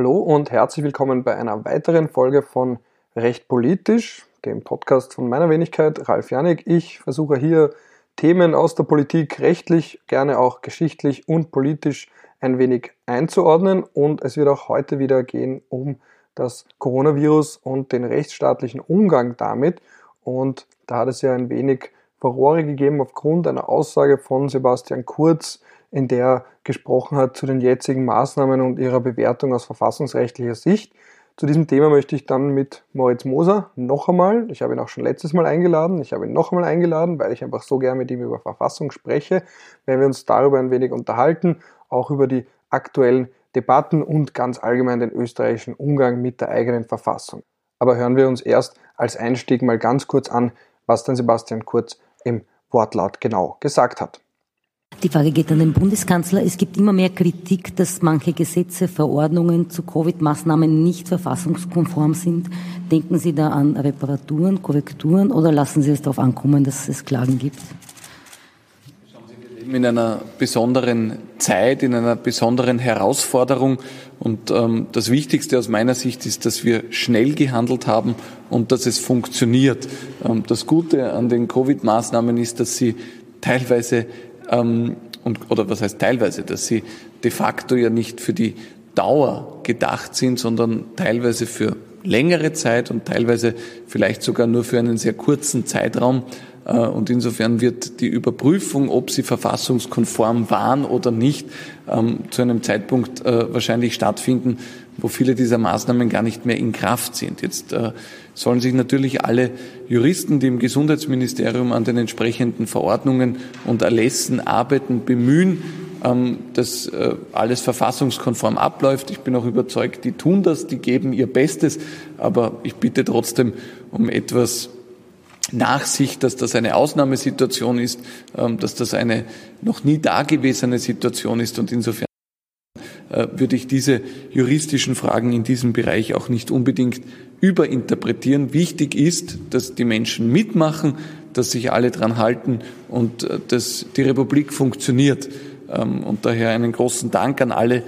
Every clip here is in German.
Hallo und herzlich willkommen bei einer weiteren Folge von Recht politisch, dem Podcast von meiner Wenigkeit, Ralf Janik. Ich versuche hier Themen aus der Politik rechtlich, gerne auch geschichtlich und politisch ein wenig einzuordnen und es wird auch heute wieder gehen um das Coronavirus und den rechtsstaatlichen Umgang damit und da hat es ja ein wenig Furore gegeben aufgrund einer Aussage von Sebastian Kurz, in der er gesprochen hat zu den jetzigen Maßnahmen und ihrer Bewertung aus verfassungsrechtlicher Sicht. Zu diesem Thema möchte ich dann mit Moritz Moser noch einmal, ich habe ihn auch schon letztes Mal eingeladen, ich habe ihn noch einmal eingeladen, weil ich einfach so gern mit ihm über Verfassung spreche, wenn wir uns darüber ein wenig unterhalten, auch über die aktuellen Debatten und ganz allgemein den österreichischen Umgang mit der eigenen Verfassung. Aber hören wir uns erst als Einstieg mal ganz kurz an, was denn Sebastian Kurz im Wortlaut genau gesagt hat. Die Frage geht an den Bundeskanzler. Es gibt immer mehr Kritik, dass manche Gesetze, Verordnungen zu Covid-Maßnahmen nicht verfassungskonform sind. Denken Sie da an Reparaturen, Korrekturen oder lassen Sie es darauf ankommen, dass es Klagen gibt? In einer besonderen Zeit, in einer besonderen Herausforderung. Und ähm, das Wichtigste aus meiner Sicht ist, dass wir schnell gehandelt haben und dass es funktioniert. Ähm, das Gute an den Covid-Maßnahmen ist, dass sie teilweise ähm, und, oder was heißt teilweise, dass sie de facto ja nicht für die Dauer gedacht sind, sondern teilweise für längere Zeit und teilweise vielleicht sogar nur für einen sehr kurzen Zeitraum. Äh, und insofern wird die Überprüfung, ob sie verfassungskonform waren oder nicht, ähm, zu einem Zeitpunkt äh, wahrscheinlich stattfinden, wo viele dieser Maßnahmen gar nicht mehr in Kraft sind. Jetzt äh, sollen sich natürlich alle Juristen, die im Gesundheitsministerium an den entsprechenden Verordnungen und Erlässen arbeiten, bemühen, ähm, dass äh, alles verfassungskonform abläuft. Ich bin auch überzeugt, die tun das, die geben ihr Bestes, aber ich bitte trotzdem um etwas Nachsicht, dass das eine Ausnahmesituation ist, ähm, dass das eine noch nie dagewesene Situation ist und insofern würde ich diese juristischen Fragen in diesem Bereich auch nicht unbedingt überinterpretieren. Wichtig ist, dass die Menschen mitmachen, dass sich alle dran halten und äh, dass die Republik funktioniert. Ähm, und daher einen großen Dank an alle,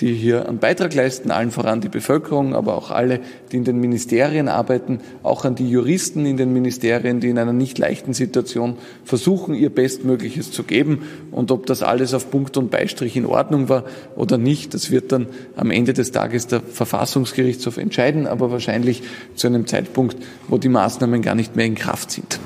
die hier einen Beitrag leisten, allen voran die Bevölkerung, aber auch alle, die in den Ministerien arbeiten, auch an die Juristen in den Ministerien, die in einer nicht leichten Situation versuchen, ihr Bestmögliches zu geben. Und ob das alles auf Punkt und Beistrich in Ordnung war oder nicht, das wird dann am Ende des Tages der Verfassungsgerichtshof entscheiden, aber wahrscheinlich zu einem Zeitpunkt, wo die Maßnahmen gar nicht mehr in Kraft sind.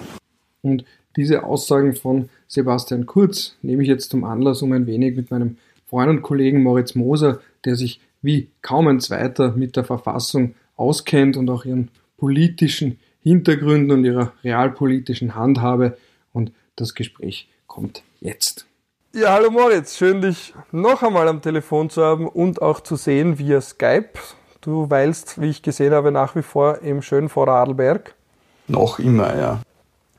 Und diese Aussagen von Sebastian Kurz nehme ich jetzt zum Anlass, um ein wenig mit meinem Freund und Kollegen Moritz Moser, der sich wie kaum ein zweiter mit der Verfassung auskennt und auch ihren politischen Hintergründen und ihrer realpolitischen Handhabe. Und das Gespräch kommt jetzt. Ja, hallo Moritz, schön dich noch einmal am Telefon zu haben und auch zu sehen via Skype. Du weilst, wie ich gesehen habe, nach wie vor im schönen Vorarlberg. Noch immer, ja.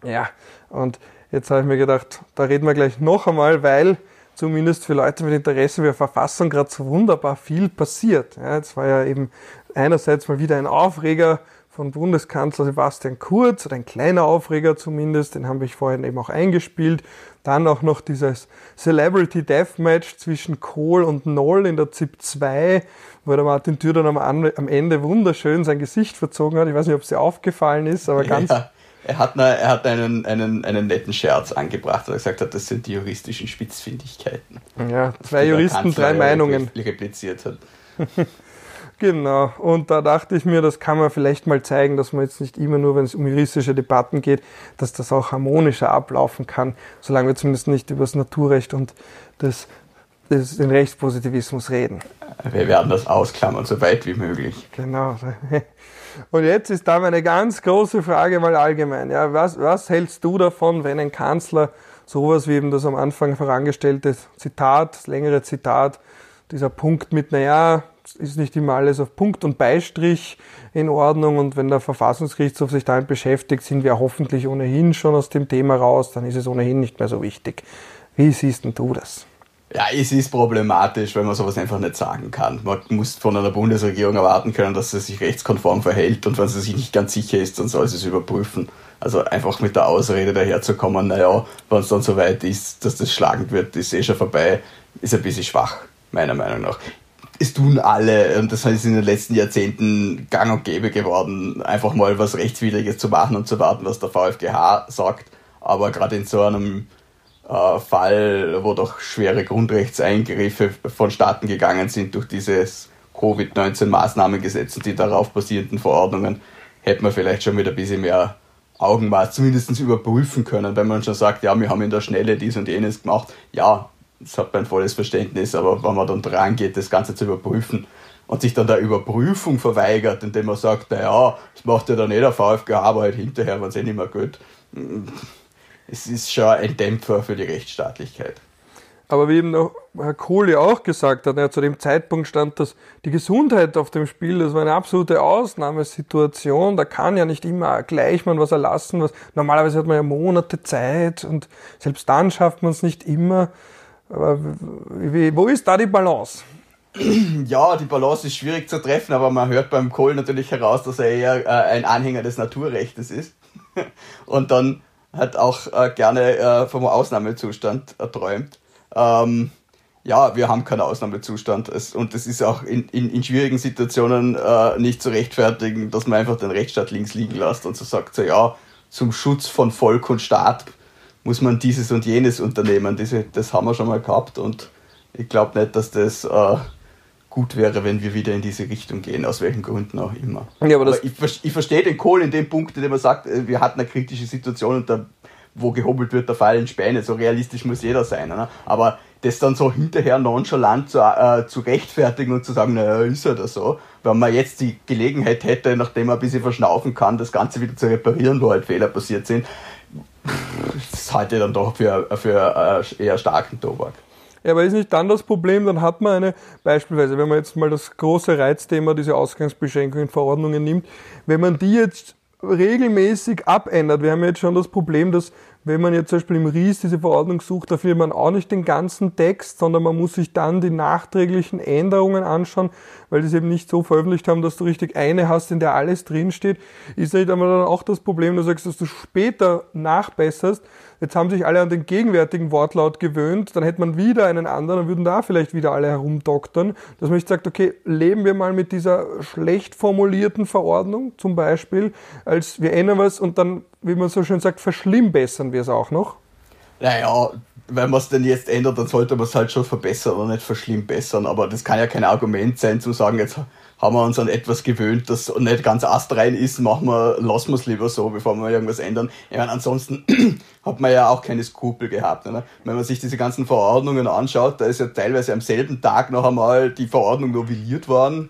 Ja, und jetzt habe ich mir gedacht, da reden wir gleich noch einmal, weil zumindest für Leute mit Interesse für Verfassung gerade so wunderbar viel passiert. Ja, jetzt war ja eben einerseits mal wieder ein Aufreger von Bundeskanzler Sebastian Kurz, oder ein kleiner Aufreger zumindest, den habe ich vorhin eben auch eingespielt. Dann auch noch dieses Celebrity Deathmatch zwischen Kohl und Noll in der ZIP 2, wo der Martin Thür dann am, am Ende wunderschön sein Gesicht verzogen hat. Ich weiß nicht, ob es dir aufgefallen ist, aber ganz, ja. Er hat, eine, er hat einen, einen, einen netten Scherz angebracht, weil er gesagt hat, das sind die juristischen Spitzfindigkeiten. Ja, zwei Juristen, drei Meinungen. Repliziert hat. genau, und da dachte ich mir, das kann man vielleicht mal zeigen, dass man jetzt nicht immer nur, wenn es um juristische Debatten geht, dass das auch harmonischer ablaufen kann, solange wir zumindest nicht über das Naturrecht und das, das, den Rechtspositivismus reden. Wir werden das ausklammern, so weit wie möglich. Genau. Und jetzt ist da meine ganz große Frage mal allgemein. Ja, was, was hältst du davon, wenn ein Kanzler sowas wie eben das am Anfang vorangestellte Zitat, das längere Zitat, dieser Punkt mit, naja, ist nicht immer alles auf Punkt und Beistrich in Ordnung und wenn der Verfassungsgerichtshof sich damit beschäftigt, sind wir hoffentlich ohnehin schon aus dem Thema raus, dann ist es ohnehin nicht mehr so wichtig. Wie siehst denn du das? Ja, es ist problematisch, weil man sowas einfach nicht sagen kann. Man muss von einer Bundesregierung erwarten können, dass sie sich rechtskonform verhält und wenn sie sich nicht ganz sicher ist, dann soll sie es überprüfen. Also einfach mit der Ausrede daherzukommen, naja, wenn es dann so weit ist, dass das schlagend wird, ist eh schon vorbei, ist ein bisschen schwach, meiner Meinung nach. es tun alle, und das ist in den letzten Jahrzehnten gang und gäbe geworden, einfach mal was Rechtswidriges zu machen und zu warten, was der VfGH sagt. Aber gerade in so einem Fall, wo doch schwere Grundrechtseingriffe vonstatten gegangen sind durch dieses Covid-19-Maßnahmengesetz und die darauf basierenden Verordnungen, hätte man vielleicht schon mit ein bisschen mehr Augenmaß zumindest überprüfen können, wenn man schon sagt, ja, wir haben in der Schnelle dies und jenes gemacht. Ja, das hat mein volles Verständnis, aber wenn man dann dran geht, das Ganze zu überprüfen und sich dann der Überprüfung verweigert, indem man sagt, naja, das macht ja dann eh der VfG, aber halt hinterher, wenn es eh nicht mehr geht, es ist schon ein Dämpfer für die Rechtsstaatlichkeit. Aber wie eben noch Herr Kohl ja auch gesagt hat, ja, zu dem Zeitpunkt stand dass die Gesundheit auf dem Spiel, das war eine absolute Ausnahmesituation, da kann ja nicht immer gleich man was erlassen, was normalerweise hat man ja Monate Zeit und selbst dann schafft man es nicht immer. Aber wie, wo ist da die Balance? Ja, die Balance ist schwierig zu treffen, aber man hört beim Kohl natürlich heraus, dass er eher äh, ein Anhänger des Naturrechts ist und dann hat auch äh, gerne äh, vom Ausnahmezustand erträumt. Ähm, ja, wir haben keinen Ausnahmezustand es, und es ist auch in, in, in schwierigen Situationen äh, nicht zu rechtfertigen, dass man einfach den Rechtsstaat links liegen lässt und so sagt, so ja, zum Schutz von Volk und Staat muss man dieses und jenes unternehmen. Diese, das haben wir schon mal gehabt und ich glaube nicht, dass das äh, gut wäre, wenn wir wieder in diese Richtung gehen, aus welchen Gründen auch immer. Ja, aber, aber ich, ich verstehe den Kohl in dem Punkt, in dem er sagt, äh, wir hatten eine kritische Situation und da, wo gehobelt wird, da fallen Späne. So realistisch muss jeder sein. Ne? Aber das dann so hinterher nonchalant zu, äh, zu rechtfertigen und zu sagen, naja, ist ja das so, wenn man jetzt die Gelegenheit hätte, nachdem man ein bisschen verschnaufen kann, das Ganze wieder zu reparieren, wo halt Fehler passiert sind, das halte ich dann doch für, für äh, eher starken Tobak. Ja, aber ist nicht dann das Problem, dann hat man eine, beispielsweise, wenn man jetzt mal das große Reizthema, diese Ausgangsbeschränkungen, Verordnungen nimmt, wenn man die jetzt regelmäßig abändert, wir haben jetzt schon das Problem, dass wenn man jetzt zum Beispiel im RIS diese Verordnung sucht, da findet man auch nicht den ganzen Text, sondern man muss sich dann die nachträglichen Änderungen anschauen, weil die es eben nicht so veröffentlicht haben, dass du richtig eine hast, in der alles drinsteht. Ist nicht einmal dann auch das Problem, du sagst, dass du später nachbesserst, Jetzt haben sich alle an den gegenwärtigen Wortlaut gewöhnt, dann hätte man wieder einen anderen, dann würden da vielleicht wieder alle herumdoktern, dass man nicht sagt, okay, leben wir mal mit dieser schlecht formulierten Verordnung zum Beispiel, als wir ändern was und dann, wie man so schön sagt, verschlimmbessern wir es auch noch? Naja, wenn man es denn jetzt ändert, dann sollte man es halt schon verbessern und nicht verschlimmbessern. Aber das kann ja kein Argument sein, zu sagen, jetzt haben wir uns an etwas gewöhnt, das nicht ganz astrein ist, machen wir, lassen wir es lieber so, bevor wir irgendwas ändern. Ich meine, ansonsten hat man ja auch keine Skrupel gehabt. Ne? Wenn man sich diese ganzen Verordnungen anschaut, da ist ja teilweise am selben Tag noch einmal die Verordnung novelliert worden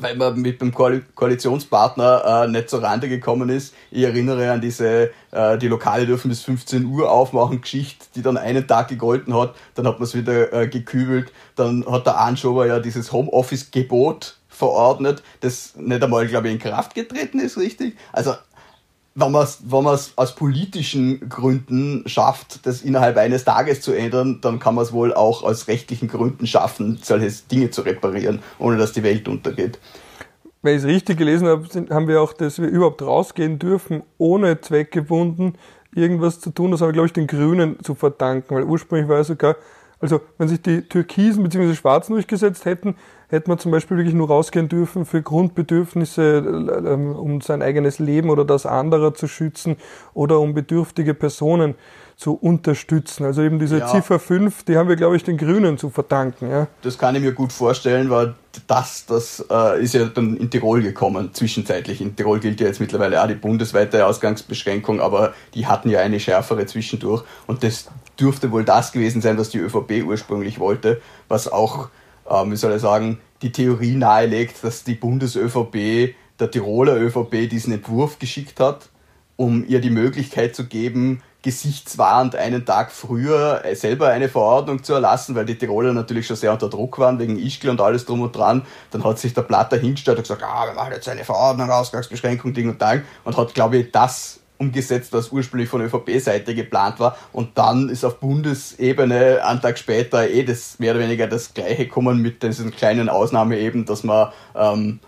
weil man mit dem Koalitionspartner äh, nicht zur Rande gekommen ist. Ich erinnere an diese, äh, die Lokale dürfen bis 15 Uhr aufmachen, Geschichte, die dann einen Tag gegolten hat, dann hat man es wieder äh, gekübelt, dann hat der Anschober ja dieses Homeoffice-Gebot verordnet, das nicht einmal, glaube ich, in Kraft getreten ist, richtig? Also wenn man es wenn aus politischen Gründen schafft, das innerhalb eines Tages zu ändern, dann kann man es wohl auch aus rechtlichen Gründen schaffen, solche Dinge zu reparieren, ohne dass die Welt untergeht. Wenn ich es richtig gelesen habe, haben wir auch, dass wir überhaupt rausgehen dürfen, ohne zweckgebunden irgendwas zu tun. Das haben wir, glaube ich, den Grünen zu verdanken, weil ursprünglich war es sogar, also wenn sich die Türkisen bzw. Schwarzen durchgesetzt hätten, hätte man zum Beispiel wirklich nur rausgehen dürfen für Grundbedürfnisse, ähm, um sein eigenes Leben oder das anderer zu schützen oder um bedürftige Personen zu unterstützen. Also eben diese ja. Ziffer 5, die haben wir, glaube ich, den Grünen zu verdanken. Ja. Das kann ich mir gut vorstellen, weil das, das äh, ist ja dann in Tirol gekommen, zwischenzeitlich. In Tirol gilt ja jetzt mittlerweile auch die bundesweite Ausgangsbeschränkung, aber die hatten ja eine schärfere zwischendurch und das dürfte wohl das gewesen sein, was die ÖVP ursprünglich wollte, was auch ähm, wie soll ich sagen, die Theorie nahelegt, dass die Bundes-ÖVP der Tiroler ÖVP diesen Entwurf geschickt hat, um ihr die Möglichkeit zu geben, gesichtswahrend einen Tag früher äh, selber eine Verordnung zu erlassen, weil die Tiroler natürlich schon sehr unter Druck waren wegen Ischgl und alles drum und dran. Dann hat sich der Platter hingestellt und gesagt, ah, wir machen jetzt eine Verordnung, Ausgangsbeschränkung, Ding und Dang und hat, glaube ich, das umgesetzt, was ursprünglich von ÖVP-Seite geplant war. Und dann ist auf Bundesebene einen Tag später eh das mehr oder weniger das Gleiche gekommen mit diesen kleinen Ausnahme eben, dass man ähm,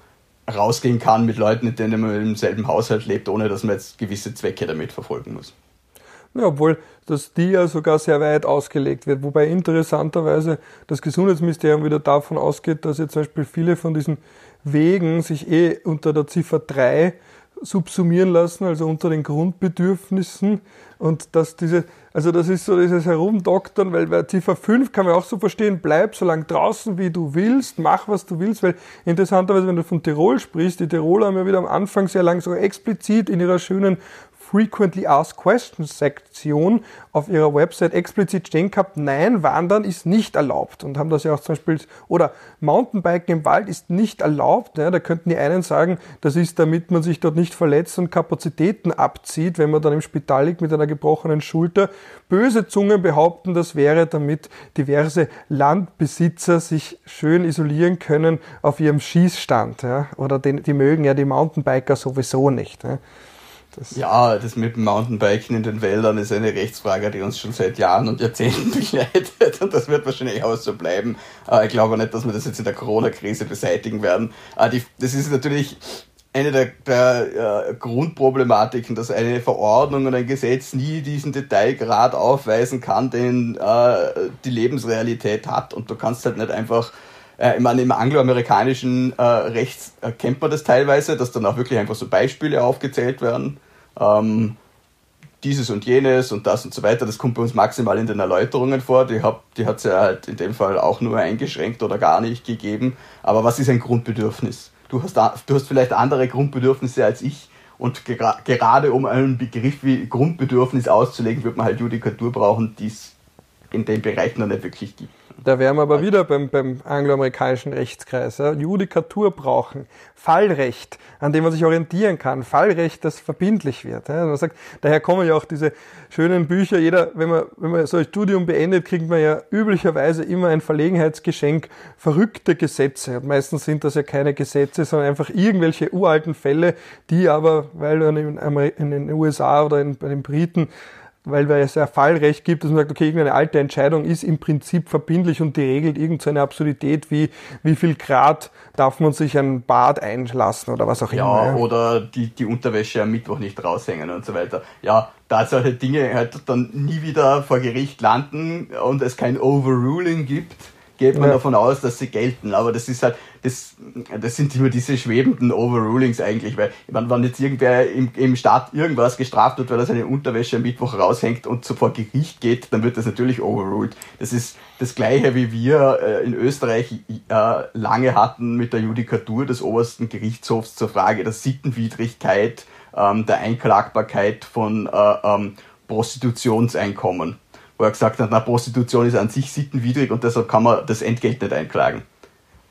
rausgehen kann mit Leuten, mit denen man im selben Haushalt lebt, ohne dass man jetzt gewisse Zwecke damit verfolgen muss. Ja, obwohl das die ja sogar sehr weit ausgelegt wird. Wobei interessanterweise das Gesundheitsministerium wieder davon ausgeht, dass jetzt zum Beispiel viele von diesen Wegen sich eh unter der Ziffer 3 subsumieren lassen, also unter den Grundbedürfnissen. Und dass diese, also das ist so dieses Herumdoktern, weil bei Ziffer 5 kann man auch so verstehen, bleib so lange draußen, wie du willst, mach, was du willst, weil interessanterweise, wenn du von Tirol sprichst, die Tiroler haben ja wieder am Anfang sehr lang so explizit in ihrer schönen Frequently Asked Questions Sektion auf ihrer Website explizit stehen gehabt, nein, Wandern ist nicht erlaubt und haben das ja auch zum Beispiel, oder Mountainbiken im Wald ist nicht erlaubt. Ja, da könnten die einen sagen, das ist, damit man sich dort nicht verletzt und Kapazitäten abzieht, wenn man dann im Spital liegt mit einer gebrochenen Schulter. Böse Zungen behaupten, das wäre, damit diverse Landbesitzer sich schön isolieren können auf ihrem Schießstand. Ja, oder den, die mögen ja die Mountainbiker sowieso nicht. Ja. Das ja, das mit dem Mountainbiken in den Wäldern ist eine Rechtsfrage, die uns schon seit Jahren und Jahrzehnten begleitet und das wird wahrscheinlich auch so bleiben. Aber ich glaube nicht, dass wir das jetzt in der Corona-Krise beseitigen werden. Die, das ist natürlich eine der, der äh, Grundproblematiken, dass eine Verordnung und ein Gesetz nie diesen Detailgrad aufweisen kann, den äh, die Lebensrealität hat. Und du kannst halt nicht einfach äh, ich meine, im angloamerikanischen äh, Recht äh, kennt man das teilweise, dass dann auch wirklich einfach so Beispiele aufgezählt werden. Ähm, dieses und jenes und das und so weiter. Das kommt bei uns maximal in den Erläuterungen vor. Die, hat es ja halt in dem Fall auch nur eingeschränkt oder gar nicht gegeben. Aber was ist ein Grundbedürfnis? Du hast, du hast vielleicht andere Grundbedürfnisse als ich. Und ger gerade um einen Begriff wie Grundbedürfnis auszulegen, wird man halt Judikatur brauchen, die es in dem Bereich noch nicht wirklich gibt. Da wären wir aber wieder beim, beim angloamerikanischen Rechtskreis. Ja. Judikatur brauchen, Fallrecht, an dem man sich orientieren kann, Fallrecht, das verbindlich wird. Ja. Man sagt, daher kommen ja auch diese schönen Bücher. Jeder, wenn man, wenn man so ein Studium beendet, kriegt man ja üblicherweise immer ein Verlegenheitsgeschenk, verrückte Gesetze. Und meistens sind das ja keine Gesetze, sondern einfach irgendwelche uralten Fälle, die aber, weil in, in den USA oder in, bei den Briten weil es ja Fallrecht gibt, dass man sagt, okay, irgendeine alte Entscheidung ist im Prinzip verbindlich und die regelt irgendeine Absurdität wie, wie viel Grad darf man sich ein Bad einlassen oder was auch ja, immer. Ja, oder die, die Unterwäsche am Mittwoch nicht raushängen und so weiter. Ja, da solche Dinge halt dann nie wieder vor Gericht landen und es kein Overruling gibt, geht man ja. davon aus, dass sie gelten. Aber das ist halt, das, das sind immer diese schwebenden Overrulings eigentlich, weil wenn, wenn jetzt irgendwer im, im Staat irgendwas gestraft wird, weil er seine Unterwäsche am Mittwoch raushängt und so vor Gericht geht, dann wird das natürlich overruled. Das ist das gleiche, wie wir äh, in Österreich äh, lange hatten mit der Judikatur des obersten Gerichtshofs zur Frage der Sittenwidrigkeit, ähm, der Einklagbarkeit von äh, ähm, Prostitutionseinkommen wo er gesagt hat, na, Prostitution ist an sich sittenwidrig und deshalb kann man das Entgelt nicht einklagen.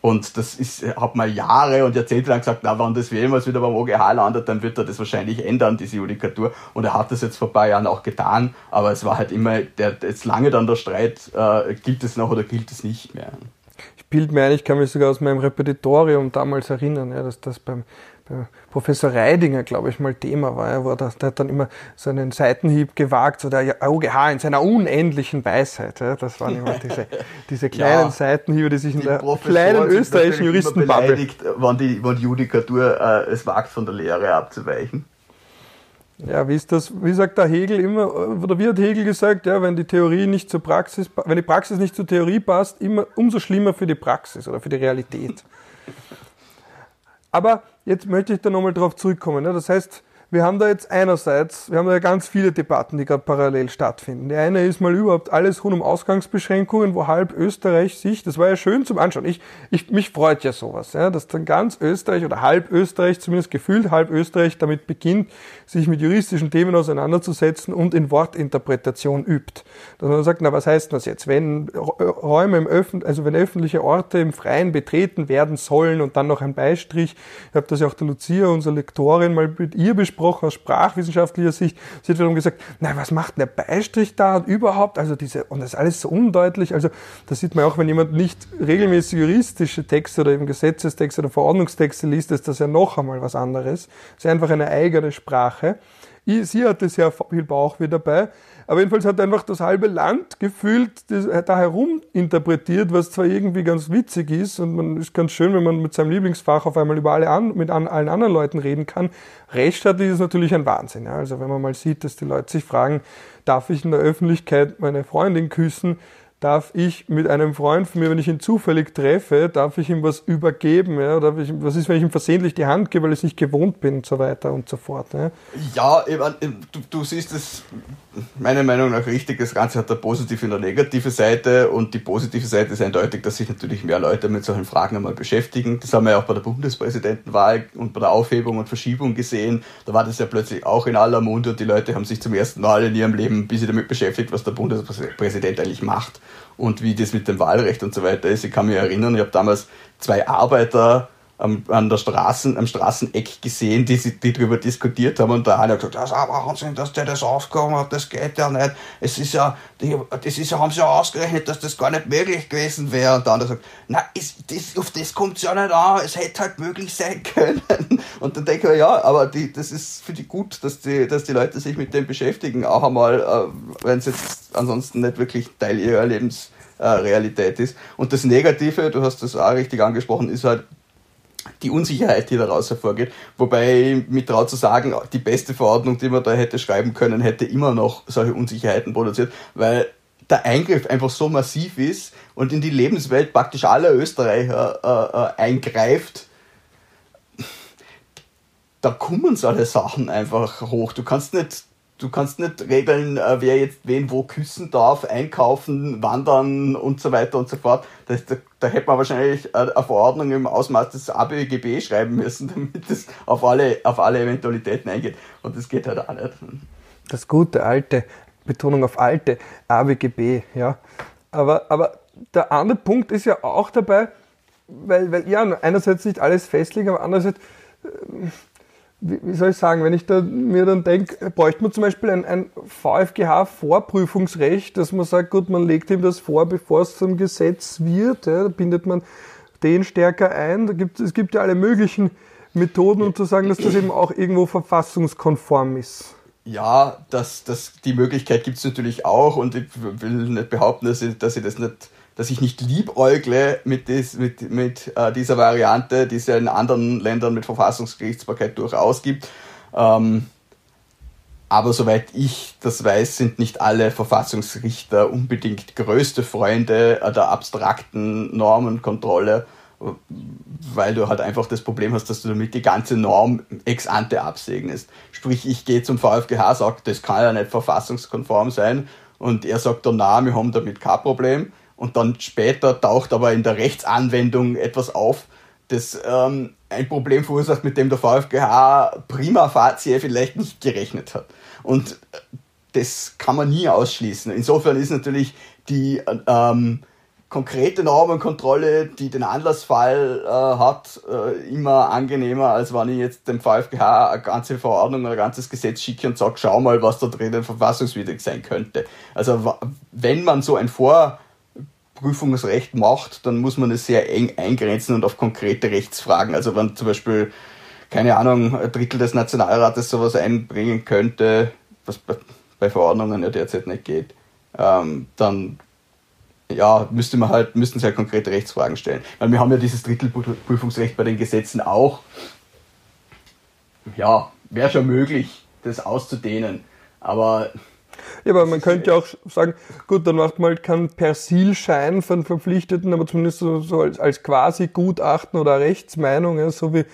Und das ist, hat man Jahre und Jahrzehnte lang gesagt, na, wenn das jemals wieder beim OGH landet, dann wird er das wahrscheinlich ändern, diese Judikatur. Und er hat das jetzt vor ein paar Jahren auch getan, aber es war halt immer, der, jetzt lange dann der Streit, äh, gilt es noch oder gilt es nicht mehr. Ich bild mir ein, ich kann mich sogar aus meinem Repetitorium damals erinnern, ja, dass das beim Professor Reidinger, glaube ich, mal Thema war. Er war da, der hat dann immer so einen Seitenhieb gewagt, so der OGH in seiner unendlichen Weisheit. Ja. Das waren immer diese, diese kleinen ja, Seitenhiebe, die sich in der kleinen österreichischen Juristenbubble... Wann die, wann die Judikatur äh, es wagt, von der Lehre abzuweichen. Ja, wie ist das, wie sagt der Hegel immer, oder wie hat Hegel gesagt, ja, wenn die Theorie nicht zur Praxis, wenn die Praxis nicht zur Theorie passt, immer umso schlimmer für die Praxis oder für die Realität. Aber jetzt möchte ich da nochmal drauf zurückkommen. Ne? Das heißt, wir haben da jetzt einerseits, wir haben da ganz viele Debatten, die gerade parallel stattfinden. Die eine ist mal überhaupt alles rund um Ausgangsbeschränkungen, wo halb Österreich sich, das war ja schön zum Anschauen. Ich, ich, mich freut ja sowas, ja, dass dann ganz Österreich oder halb Österreich, zumindest gefühlt halb Österreich, damit beginnt, sich mit juristischen Themen auseinanderzusetzen und in Wortinterpretation übt. Dass man sagt, na, was heißt das jetzt? Wenn Räume im Öffn also wenn öffentliche Orte im Freien betreten werden sollen und dann noch ein Beistrich, ich habe das ja auch der Lucia, unsere Lektorin, mal mit ihr besprochen, gesprochen aus sprachwissenschaftlicher Sicht. Sie hat wiederum gesagt, na, was macht denn der Beistrich da und überhaupt? Also diese, und das ist alles so undeutlich. Also, das sieht man auch, wenn jemand nicht regelmäßig juristische Texte oder eben Gesetzestexte oder Verordnungstexte liest, ist das ja noch einmal was anderes. Es ist einfach eine eigene Sprache. sie hatte sehr viel Bauchweh dabei. Aber jedenfalls hat einfach das halbe Land gefühlt das, da herum interpretiert, was zwar irgendwie ganz witzig ist und man ist ganz schön, wenn man mit seinem Lieblingsfach auf einmal über alle an, mit an, allen anderen Leuten reden kann. Recht hat ist natürlich ein Wahnsinn. Ja. Also wenn man mal sieht, dass die Leute sich fragen, darf ich in der Öffentlichkeit meine Freundin küssen? Darf ich mit einem Freund von mir, wenn ich ihn zufällig treffe, darf ich ihm was übergeben? Ja? Darf ich, was ist, wenn ich ihm versehentlich die Hand gebe, weil ich es nicht gewohnt bin und so weiter und so fort? Ja, ja du, du siehst es meiner Meinung nach richtig. Das Ganze hat eine positive und eine negative Seite und die positive Seite ist eindeutig, dass sich natürlich mehr Leute mit solchen Fragen einmal beschäftigen. Das haben wir ja auch bei der Bundespräsidentenwahl und bei der Aufhebung und Verschiebung gesehen. Da war das ja plötzlich auch in aller Munde und die Leute haben sich zum ersten Mal in ihrem Leben ein bisschen damit beschäftigt, was der Bundespräsident eigentlich macht und wie das mit dem Wahlrecht und so weiter ist. Ich kann mich erinnern, ich habe damals zwei Arbeiter am, an der Straßen, am Straßeneck gesehen, die, die darüber diskutiert haben und der eine hat gesagt, das ist aber Wahnsinn, dass der das aufgehoben hat, das geht ja nicht. Es ist ja, die, das ist ja, haben sie ja ausgerechnet, dass das gar nicht möglich gewesen wäre. Und der andere sagt, na, ist, das, auf das kommt es ja nicht an, es hätte halt möglich sein können. Und dann denke ich, ja, aber die, das ist für die gut, dass die, dass die Leute sich mit dem beschäftigen, auch einmal, äh, wenn es jetzt ansonsten nicht wirklich Teil ihrer Lebensrealität ist. Und das Negative, du hast das auch richtig angesprochen, ist halt, die Unsicherheit, die daraus hervorgeht. Wobei mit traut zu sagen, die beste Verordnung, die man da hätte schreiben können, hätte immer noch solche Unsicherheiten produziert, weil der Eingriff einfach so massiv ist und in die Lebenswelt praktisch aller Österreicher äh, äh, eingreift, da kommen solche Sachen einfach hoch. Du kannst nicht du kannst nicht regeln, äh, wer jetzt wen wo küssen darf, einkaufen, wandern und so weiter und so fort. Das, da, da hätte man wahrscheinlich eine Verordnung im Ausmaß des ABGB schreiben müssen, damit es auf alle, auf alle Eventualitäten eingeht. Und das geht halt auch nicht. Das gute alte, Betonung auf alte, ABGB, ja. Aber, aber der andere Punkt ist ja auch dabei, weil, weil ja, einerseits nicht alles festlegen, aber andererseits, äh, wie soll ich sagen, wenn ich da, mir dann denke, bräuchte man zum Beispiel ein, ein VfGH-Vorprüfungsrecht, dass man sagt, gut, man legt ihm das vor, bevor es zum Gesetz wird, ja, da bindet man den stärker ein. Da gibt, es gibt ja alle möglichen Methoden, um zu sagen, dass das eben auch irgendwo verfassungskonform ist. Ja, das, das, die Möglichkeit gibt es natürlich auch und ich will nicht behaupten, dass ich, dass ich das nicht dass ich nicht liebäugle mit, dies, mit, mit äh, dieser Variante, die es ja in anderen Ländern mit Verfassungsgerichtsbarkeit durchaus gibt. Ähm, aber soweit ich das weiß, sind nicht alle Verfassungsrichter unbedingt größte Freunde der abstrakten Normenkontrolle, weil du halt einfach das Problem hast, dass du damit die ganze Norm ex ante absegnest. Sprich, ich gehe zum VfGH, sage, das kann ja nicht verfassungskonform sein und er sagt dann, na, wir haben damit kein Problem und dann später taucht aber in der Rechtsanwendung etwas auf, das ähm, ein Problem verursacht, mit dem der VfGH prima facie vielleicht nicht gerechnet hat. Und äh, das kann man nie ausschließen. Insofern ist natürlich die ähm, konkrete Normenkontrolle, die den Anlassfall äh, hat, äh, immer angenehmer, als wenn ich jetzt dem VfGH eine ganze Verordnung oder ein ganzes Gesetz schicke und sage, schau mal, was da drinnen verfassungswidrig sein könnte. Also wenn man so ein Vor Prüfungsrecht macht, dann muss man es sehr eng eingrenzen und auf konkrete Rechtsfragen. Also wenn zum Beispiel, keine Ahnung, ein Drittel des Nationalrates sowas einbringen könnte, was bei Verordnungen ja derzeit nicht geht, ähm, dann ja, müsste man halt, müssten sie halt konkrete Rechtsfragen stellen. Weil wir haben ja dieses Drittelprüfungsrecht bei den Gesetzen auch. Ja, wäre schon möglich, das auszudehnen. Aber ja, aber man könnte ja auch sagen, gut, dann macht man halt keinen Persilschein von Verpflichteten, aber zumindest so, so als, als quasi Gutachten oder Rechtsmeinung, ja, so wie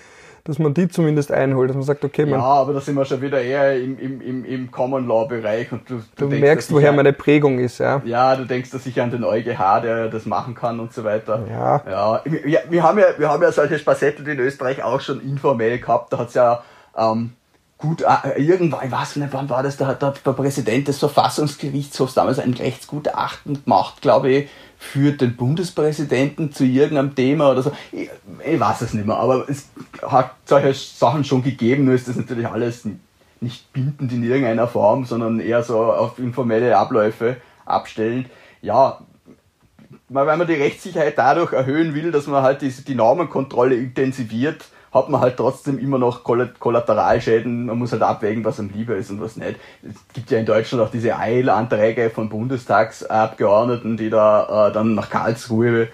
dass man die zumindest einholt, dass man sagt, okay, man. Ja, aber da sind wir schon wieder eher im, im, im, im Common Law Bereich und du, du, du denkst, merkst, woher an, meine Prägung ist, ja. Ja, du denkst, dass ich an den EuGH, der das machen kann und so weiter. Ja. Ja, wir, wir haben ja, wir haben ja solche Spassettel in Österreich auch schon informell gehabt, da hat's ja, ähm, gut, äh, irgendwann, ich weiß nicht, wann war das, da hat der Präsident des Verfassungsgerichtshofs damals ein Rechtsgutachten gemacht, glaube ich, für den Bundespräsidenten zu irgendeinem Thema oder so. Ich, ich weiß es nicht mehr, aber es hat solche Sachen schon gegeben, nur ist das natürlich alles nicht bindend in irgendeiner Form, sondern eher so auf informelle Abläufe abstellend. Ja, weil man die Rechtssicherheit dadurch erhöhen will, dass man halt die, die Normenkontrolle intensiviert, hat man halt trotzdem immer noch Kollateralschäden. Man muss halt abwägen, was am lieber ist und was nicht. Es gibt ja in Deutschland auch diese Eilanträge von Bundestagsabgeordneten, die da äh, dann nach Karlsruhe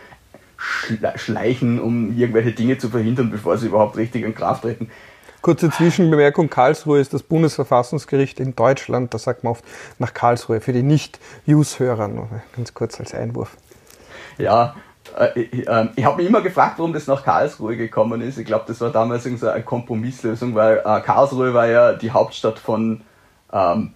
schleichen, um irgendwelche Dinge zu verhindern, bevor sie überhaupt richtig in Kraft treten. Kurze Zwischenbemerkung, Karlsruhe ist das Bundesverfassungsgericht in Deutschland, da sagt man oft nach Karlsruhe, für die Nicht-Use-Hörer, ganz kurz als Einwurf. Ja, ich, äh, ich habe mich immer gefragt, warum das nach Karlsruhe gekommen ist. Ich glaube, das war damals so eine Kompromisslösung, weil äh, Karlsruhe war ja die Hauptstadt von ähm,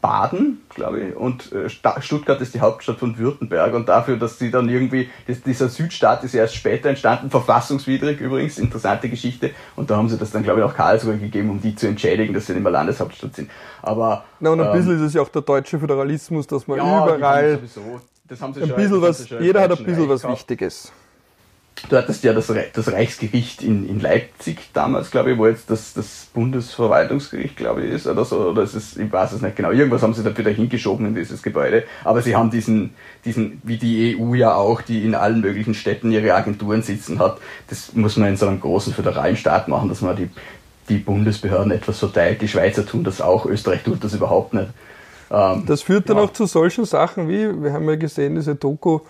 Baden, glaube ich, und äh, Stuttgart ist die Hauptstadt von Württemberg und dafür, dass sie dann irgendwie, das, dieser Südstaat ist erst später entstanden, verfassungswidrig übrigens, interessante Geschichte, und da haben sie das dann, glaube ich, auch Karlsruhe gegeben, um die zu entschädigen, dass sie nicht mehr Landeshauptstadt sind. Aber. Na, und ein ähm, bisschen ist es ja auch der deutsche Föderalismus, dass man ja, überall. Das haben sie ein schon, bisschen was, jeder hat ein bisschen was Wichtiges. Du hattest ja das, das Reichsgericht in, in Leipzig damals, glaube ich, wo jetzt das, das Bundesverwaltungsgericht, glaube ich, ist, oder so, oder ist es, ich weiß es nicht genau. Irgendwas haben sie da wieder hingeschoben in dieses Gebäude. Aber sie haben diesen, diesen, wie die EU ja auch, die in allen möglichen Städten ihre Agenturen sitzen hat, das muss man in so einem großen föderalen Staat machen, dass man die, die Bundesbehörden etwas verteilt. Die Schweizer tun das auch, Österreich tut das überhaupt nicht. Ähm, das führt dann ja. auch zu solchen Sachen wie, wir haben ja gesehen, diese Doku,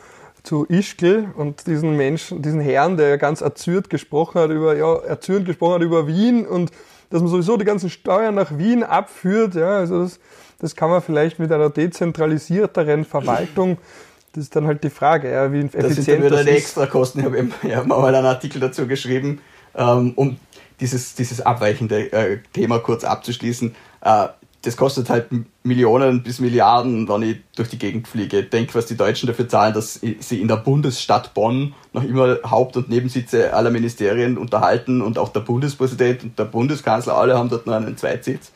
zu Ischgl und diesen Menschen, diesen Herrn, der ganz erzürnt gesprochen hat über, ja, erzürnt gesprochen hat über Wien und dass man sowieso die ganzen Steuern nach Wien abführt, ja, also das, das kann man vielleicht mit einer dezentralisierteren Verwaltung das ist dann halt die Frage, ja, wie effizient das sind dann wieder das extra Kosten. Ich habe ja, mal einen Artikel dazu geschrieben, ähm, um dieses, dieses abweichende äh, Thema kurz abzuschließen. Äh, das kostet halt Millionen bis Milliarden, wenn ich durch die Gegend fliege. Ich denke, was die Deutschen dafür zahlen, dass sie in der Bundesstadt Bonn noch immer Haupt- und Nebensitze aller Ministerien unterhalten und auch der Bundespräsident und der Bundeskanzler, alle haben dort noch einen Zweitsitz.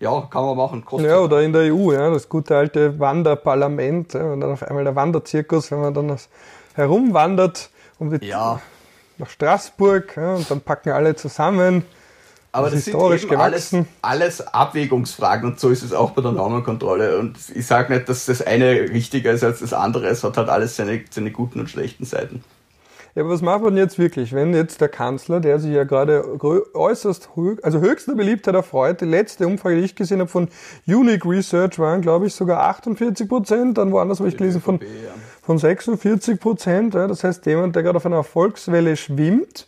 Ja, kann man machen. Kostet ja, oder in der EU, ja, das gute alte Wanderparlament, ja, und dann auf einmal der Wanderzirkus, wenn man dann herumwandert um die ja. nach Straßburg ja, und dann packen alle zusammen aber das, das sind eben alles, alles Abwägungsfragen und so ist es auch bei der Normenkontrolle. Und ich sage nicht, dass das eine richtiger ist als das andere. Es hat halt alles seine, seine guten und schlechten Seiten. Ja, aber was macht man jetzt wirklich, wenn jetzt der Kanzler, der sich ja gerade äußerst, also höchster Beliebtheit erfreut, die letzte Umfrage, die ich gesehen habe von Unique Research waren, glaube ich, sogar 48 Prozent, dann woanders habe ich gelesen von, von 46 Prozent. Ja, das heißt, jemand, der gerade auf einer Erfolgswelle schwimmt,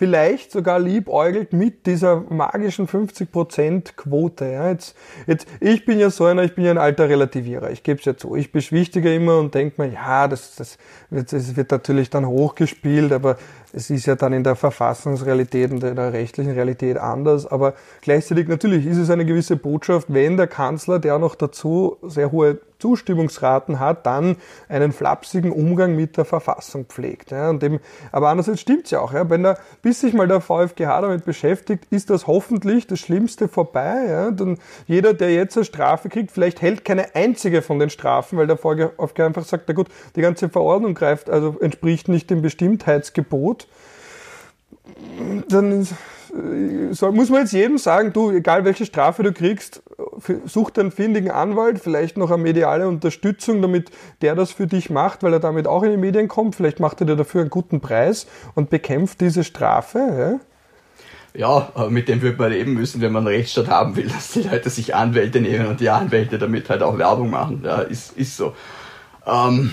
vielleicht sogar liebäugelt mit dieser magischen 50% Quote. Ja, jetzt, jetzt, ich bin ja so einer, ich bin ja ein alter Relativierer, ich gebe es ja zu. Ich beschwichtige immer und denke mir, ja, das, das, wird, das wird natürlich dann hochgespielt, aber es ist ja dann in der Verfassungsrealität und in der rechtlichen Realität anders, aber gleichzeitig natürlich ist es eine gewisse Botschaft, wenn der Kanzler, der noch dazu sehr hohe Zustimmungsraten hat, dann einen flapsigen Umgang mit der Verfassung pflegt. Ja, und eben, aber andererseits stimmt's ja auch. Ja, wenn da, bis sich mal der VfGH damit beschäftigt, ist das hoffentlich das Schlimmste vorbei. Ja, dann jeder, der jetzt eine Strafe kriegt, vielleicht hält keine einzige von den Strafen, weil der VfGH einfach sagt, na gut, die ganze Verordnung greift, also entspricht nicht dem Bestimmtheitsgebot dann muss man jetzt jedem sagen, du, egal welche Strafe du kriegst, such einen findigen Anwalt, vielleicht noch eine mediale Unterstützung, damit der das für dich macht, weil er damit auch in die Medien kommt. Vielleicht macht er dir dafür einen guten Preis und bekämpft diese Strafe. Ja, ja mit dem wird man leben müssen, wenn man einen Rechtsstaat haben will, dass die Leute sich Anwälte nehmen und die Anwälte damit halt auch Werbung machen. Ja, ist, ist so. Ähm,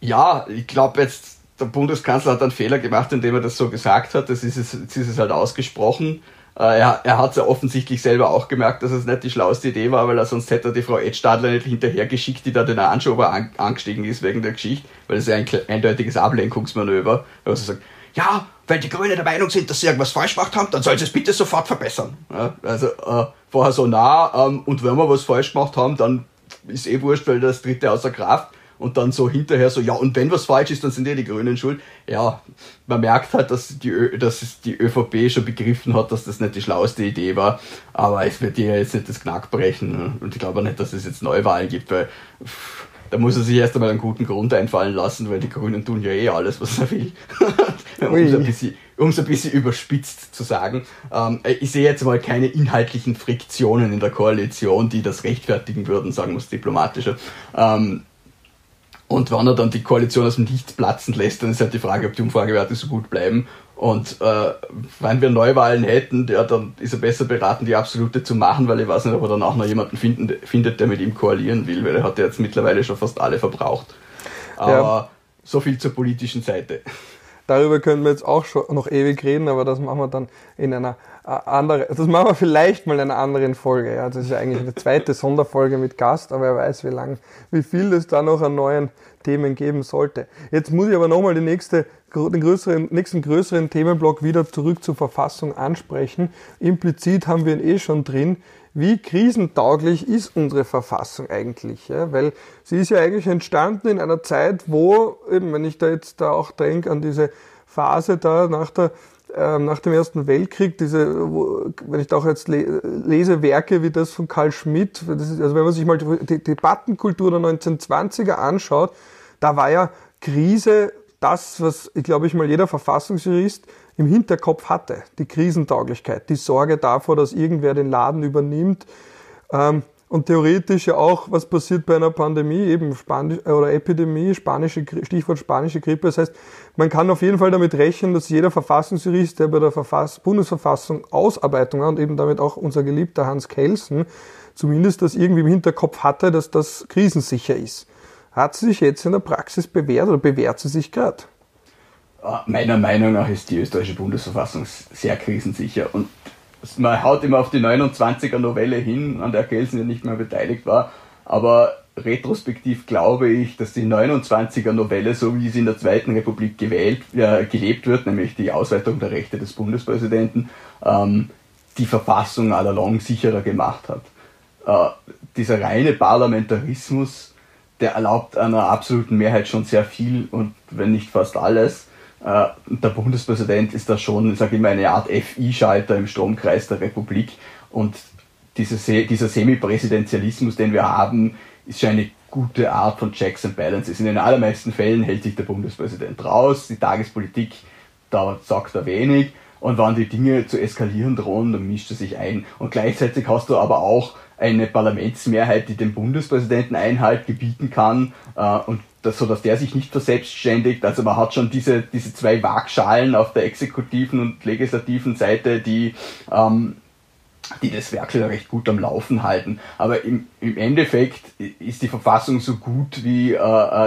ja, ich glaube jetzt, der Bundeskanzler hat einen Fehler gemacht, indem er das so gesagt hat. Das ist es, jetzt ist es halt ausgesprochen. Äh, er, er hat es ja offensichtlich selber auch gemerkt, dass es nicht die schlauste Idee war, weil er sonst hätte er die Frau Ed Stadler nicht hinterhergeschickt, die da den Anschober an, angestiegen ist wegen der Geschichte, weil ist ja ein eindeutiges Ablenkungsmanöver, weil sie sagt, ja, wenn die Grünen der Meinung sind, dass sie irgendwas falsch gemacht haben, dann sollen sie es bitte sofort verbessern. Ja, also äh, vorher so nah ähm, und wenn wir was falsch gemacht haben, dann ist eh wurscht, weil das dritte außer Kraft und dann so hinterher so, ja, und wenn was falsch ist, dann sind ja die Grünen schuld. Ja, man merkt halt, dass die, Ö dass die ÖVP schon begriffen hat, dass das nicht die schlauste Idee war, aber es wird ihr jetzt nicht das Knack brechen. Ne? Und ich glaube nicht, dass es jetzt Neuwahlen gibt, weil pff, da muss er sich erst einmal einen guten Grund einfallen lassen, weil die Grünen tun ja eh alles, was er will. um es ein bisschen, ein bisschen überspitzt zu sagen. Ähm, ich sehe jetzt mal keine inhaltlichen Friktionen in der Koalition, die das rechtfertigen würden, sagen wir es diplomatischer. Ähm, Und wenn er dann die Koalition aus dem Nichts platzen lässt, dann ist halt die Frage, ob die Umfragewerte so gut bleiben. Und äh, wenn wir Neuwahlen hätten, ja, dann ist er besser beraten, die absolute zu machen, weil ich weiß nicht, ob er dann auch noch jemanden finden, findet, der mit ihm koalieren will, weil er hat ja jetzt mittlerweile schon fast alle verbraucht. Aber ja. so viel zur politischen Seite. Darüber können wir jetzt auch schon noch ewig reden, aber das machen wir dann in einer äh, anderen, das machen wir vielleicht mal in einer anderen Folge. Ja, das ist ja eigentlich eine zweite Sonderfolge mit Gast, aber wer weiß, wie lang, wie viel es da noch an neuen Themen geben sollte. Jetzt muss ich aber nochmal den, nächste, den größeren, nächsten größeren Themenblock wieder zurück zur Verfassung ansprechen. Implizit haben wir ihn eh schon drin wie krisentauglich ist unsere Verfassung eigentlich? Ja? Weil sie ist ja eigentlich entstanden in einer Zeit, wo, eben, wenn ich da jetzt da auch denke an diese Phase da nach der ähm, nach dem Ersten Weltkrieg, diese, wo, wenn ich da auch jetzt lese Werke wie das von Karl Schmidt, ist, also wenn man sich mal die Debattenkultur der 1920er anschaut, da war ja Krise das, was, ich glaube ich mal, jeder Verfassungsjurist im Hinterkopf hatte, die Krisentauglichkeit, die Sorge davor, dass irgendwer den Laden übernimmt. Ähm, und theoretisch ja auch, was passiert bei einer Pandemie, eben Spanisch, oder Epidemie, spanische, Stichwort spanische Grippe. Das heißt, man kann auf jeden Fall damit rechnen, dass jeder Verfassungsjurist, der bei der Verfass Bundesverfassung Ausarbeitung hat und eben damit auch unser geliebter Hans Kelsen, zumindest das irgendwie im Hinterkopf hatte, dass das krisensicher ist. Hat sie sich jetzt in der Praxis bewährt oder bewährt sie sich gerade? Ah, meiner Meinung nach ist die österreichische Bundesverfassung sehr krisensicher und man haut immer auf die 29er Novelle hin, an der Kelsen ja nicht mehr beteiligt war, aber retrospektiv glaube ich, dass die 29er Novelle, so wie sie in der Zweiten Republik gewählt, äh, gelebt wird, nämlich die Ausweitung der Rechte des Bundespräsidenten, ähm, die Verfassung allalong sicherer gemacht hat. Äh, dieser reine Parlamentarismus, der erlaubt einer absoluten Mehrheit schon sehr viel und wenn nicht fast alles. Äh, der Bundespräsident ist da schon, sage ich mal, eine Art FI-Schalter im Stromkreis der Republik und diese, dieser Semipräsidentialismus, den wir haben, ist schon eine gute Art von Checks and Balances. In den allermeisten Fällen hält sich der Bundespräsident raus, die Tagespolitik, da sagt er wenig und wenn die Dinge zu eskalieren drohen, dann mischt er sich ein. Und gleichzeitig hast du aber auch eine Parlamentsmehrheit, die dem Bundespräsidenten Einhalt gebieten kann äh, und so dass der sich nicht verselbstständigt. Also man hat schon diese, diese zwei Waagschalen auf der exekutiven und legislativen Seite, die, ähm, die das Werk recht gut am Laufen halten. Aber im, im Endeffekt ist die Verfassung so gut wie äh,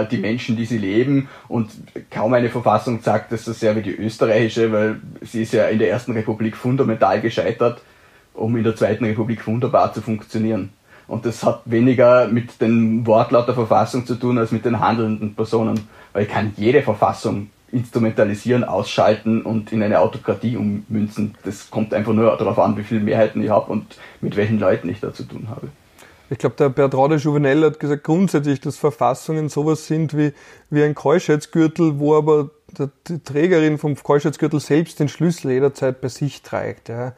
äh, die Menschen, die sie leben. Und kaum eine Verfassung sagt das so sehr wie die österreichische, weil sie ist ja in der Ersten Republik fundamental gescheitert, um in der Zweiten Republik wunderbar zu funktionieren. Und das hat weniger mit dem Wortlaut der Verfassung zu tun als mit den handelnden Personen. Weil ich kann jede Verfassung instrumentalisieren, ausschalten und in eine Autokratie ummünzen. Das kommt einfach nur darauf an, wie viele Mehrheiten ich habe und mit welchen Leuten ich da zu tun habe. Ich glaube, der Bertrand de Jouvenel hat gesagt, grundsätzlich, dass Verfassungen sowas sind wie, wie ein Keuschheitsgürtel, wo aber die Trägerin vom Keuschheitsgürtel selbst den Schlüssel jederzeit bei sich trägt. Ja.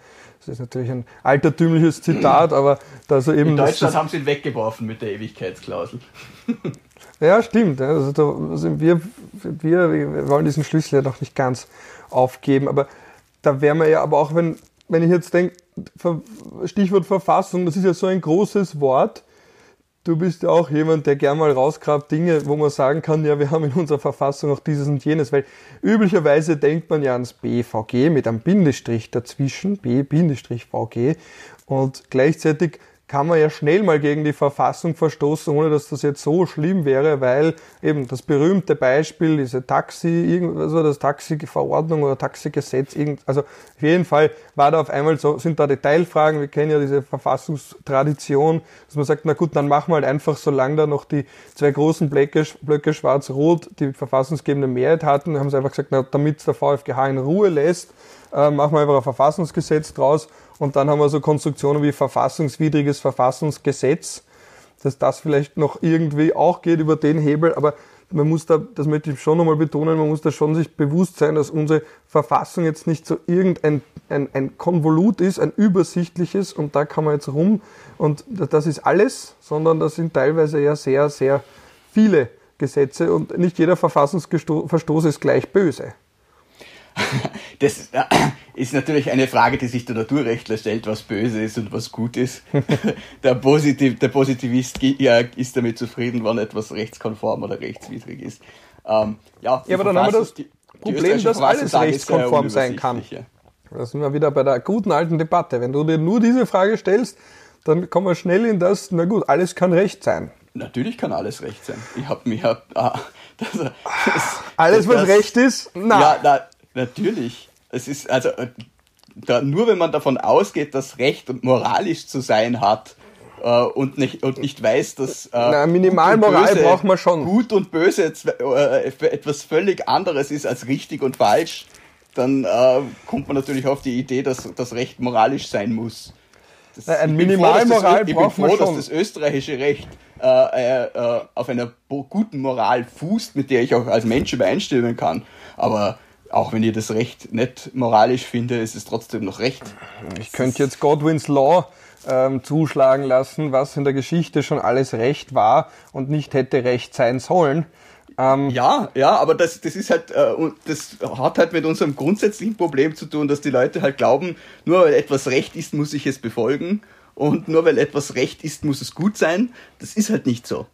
Das ist natürlich ein altertümliches Zitat, aber da so eben. In Deutschland haben sie ihn weggeworfen mit der Ewigkeitsklausel. ja, stimmt. Also da sind wir, wir, wir wollen diesen Schlüssel ja noch nicht ganz aufgeben, aber da wären wir ja aber auch, wenn, wenn ich jetzt denke, Stichwort Verfassung, das ist ja so ein großes Wort du bist ja auch jemand, der gern mal rausgrabt Dinge, wo man sagen kann, ja, wir haben in unserer Verfassung auch dieses und jenes, weil üblicherweise denkt man ja ans BVG mit einem Bindestrich dazwischen, B-VG und gleichzeitig kann man ja schnell mal gegen die Verfassung verstoßen, ohne dass das jetzt so schlimm wäre, weil eben das berühmte Beispiel, diese Taxi, also das Taxiverordnung oder Taxigesetz, also auf jeden Fall war da auf einmal so, sind da Detailfragen, wir kennen ja diese Verfassungstradition, dass man sagt, na gut, dann machen wir halt einfach, solange da noch die zwei großen Blöcke, Blöcke schwarz-rot die verfassungsgebende Mehrheit hatten, haben sie einfach gesagt, na, damit der VfGH in Ruhe lässt, äh, machen wir einfach ein Verfassungsgesetz draus und dann haben wir so Konstruktionen wie verfassungswidriges Verfassungsgesetz, dass das vielleicht noch irgendwie auch geht über den Hebel, aber man muss da, das möchte ich schon nochmal betonen, man muss da schon sich bewusst sein, dass unsere Verfassung jetzt nicht so irgendein ein, ein Konvolut ist, ein übersichtliches und da kann man jetzt rum und das ist alles, sondern das sind teilweise ja sehr, sehr viele Gesetze und nicht jeder Verfassungsverstoß ist gleich böse. das äh, ist natürlich eine Frage, die sich der Naturrechtler stellt, was böse ist und was gut ist. der, Positiv, der Positivist ist damit zufrieden, wann etwas rechtskonform oder rechtswidrig ist. Ähm, ja, ja aber dann haben wir das die, Problem, dass alles rechtskonform sein kann. Da sind wir wieder bei der guten alten Debatte. Wenn du dir nur diese Frage stellst, dann kommen wir schnell in das, na gut, alles kann Recht sein. Natürlich kann alles Recht sein. Ich habe mir... Ah, das, das, alles, was das, Recht ist? Na. Ja, na, natürlich. Es ist also äh, da, nur wenn man davon ausgeht, dass Recht und moralisch zu sein hat, äh, und, nicht, und nicht weiß, dass äh, Na, Minimalmoral braucht man schon. Gut und böse äh, etwas völlig anderes ist als richtig und falsch, dann äh, kommt man natürlich auf die Idee, dass das Recht moralisch sein muss. Das, ein Minimalmoral braucht man schon. Ich bin froh, dass das österreichische Recht äh, äh, auf einer guten Moral fußt, mit der ich auch als Mensch übereinstimmen kann. Aber auch wenn ich das Recht nicht moralisch finde, ist es trotzdem noch Recht. Ich könnte jetzt Godwins Law ähm, zuschlagen lassen, was in der Geschichte schon alles Recht war und nicht hätte Recht sein sollen. Ähm, ja, ja, aber das, das ist halt, äh, das hat halt mit unserem grundsätzlichen Problem zu tun, dass die Leute halt glauben, nur weil etwas Recht ist, muss ich es befolgen und nur weil etwas Recht ist, muss es gut sein. Das ist halt nicht so.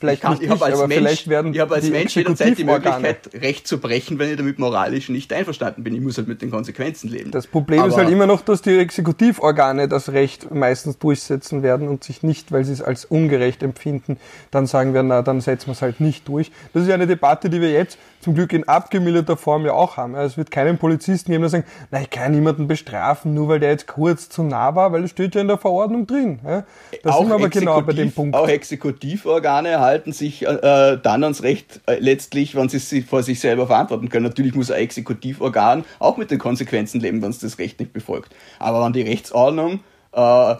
Vielleicht ich, kann, ich, ich als aber Mensch, vielleicht werden ich habe als Mensch jederzeit die Möglichkeit, Recht zu brechen, wenn ich damit moralisch nicht einverstanden bin. Ich muss halt mit den Konsequenzen leben. Das Problem aber ist halt immer noch, dass die Exekutivorgane das Recht meistens durchsetzen werden und sich nicht, weil sie es als ungerecht empfinden, dann sagen werden, na, dann setzen wir es halt nicht durch. Das ist ja eine Debatte, die wir jetzt zum Glück in abgemilderter Form ja auch haben. Es wird keinen Polizisten geben, der sagen, na, ich kann niemanden bestrafen, nur weil der jetzt kurz zu nah war, weil das steht ja in der Verordnung drin. Da sind wir aber genau bei dem Punkt. Auch Exekutivorgane halten sich äh, dann ans Recht äh, letztlich, wenn sie es vor sich selber verantworten können. Natürlich muss ein Exekutivorgan auch mit den Konsequenzen leben, wenn es das Recht nicht befolgt. Aber wenn die Rechtsordnung äh,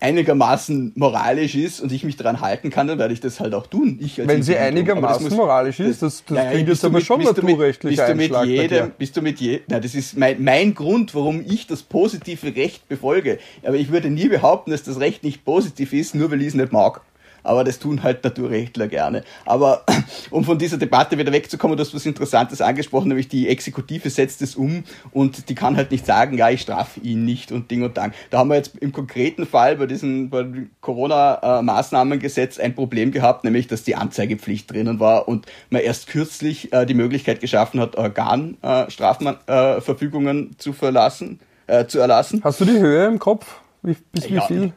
einigermaßen moralisch ist und ich mich daran halten kann, dann werde ich das halt auch tun. Wenn sie einigermaßen muss, moralisch ist, das, das naja, klingt jetzt aber mit, schon naturrechtlich bist du mit jedem, bist du mit je, na, das ist mein, mein Grund, warum ich das positive Recht befolge. Aber ich würde nie behaupten, dass das Recht nicht positiv ist, nur weil ich es nicht mag aber das tun halt Naturrechtler gerne. Aber um von dieser Debatte wieder wegzukommen, du hast was Interessantes angesprochen, nämlich die Exekutive setzt es um und die kann halt nicht sagen, ja, ich strafe ihn nicht und Ding und Dang. Da haben wir jetzt im konkreten Fall bei diesem Corona-Maßnahmengesetz ein Problem gehabt, nämlich, dass die Anzeigepflicht drinnen war und man erst kürzlich äh, die Möglichkeit geschaffen hat, Organstrafverfügungen äh, zu verlassen, äh, zu erlassen. Hast du die Höhe im Kopf? Wie, bis ja, wie viel?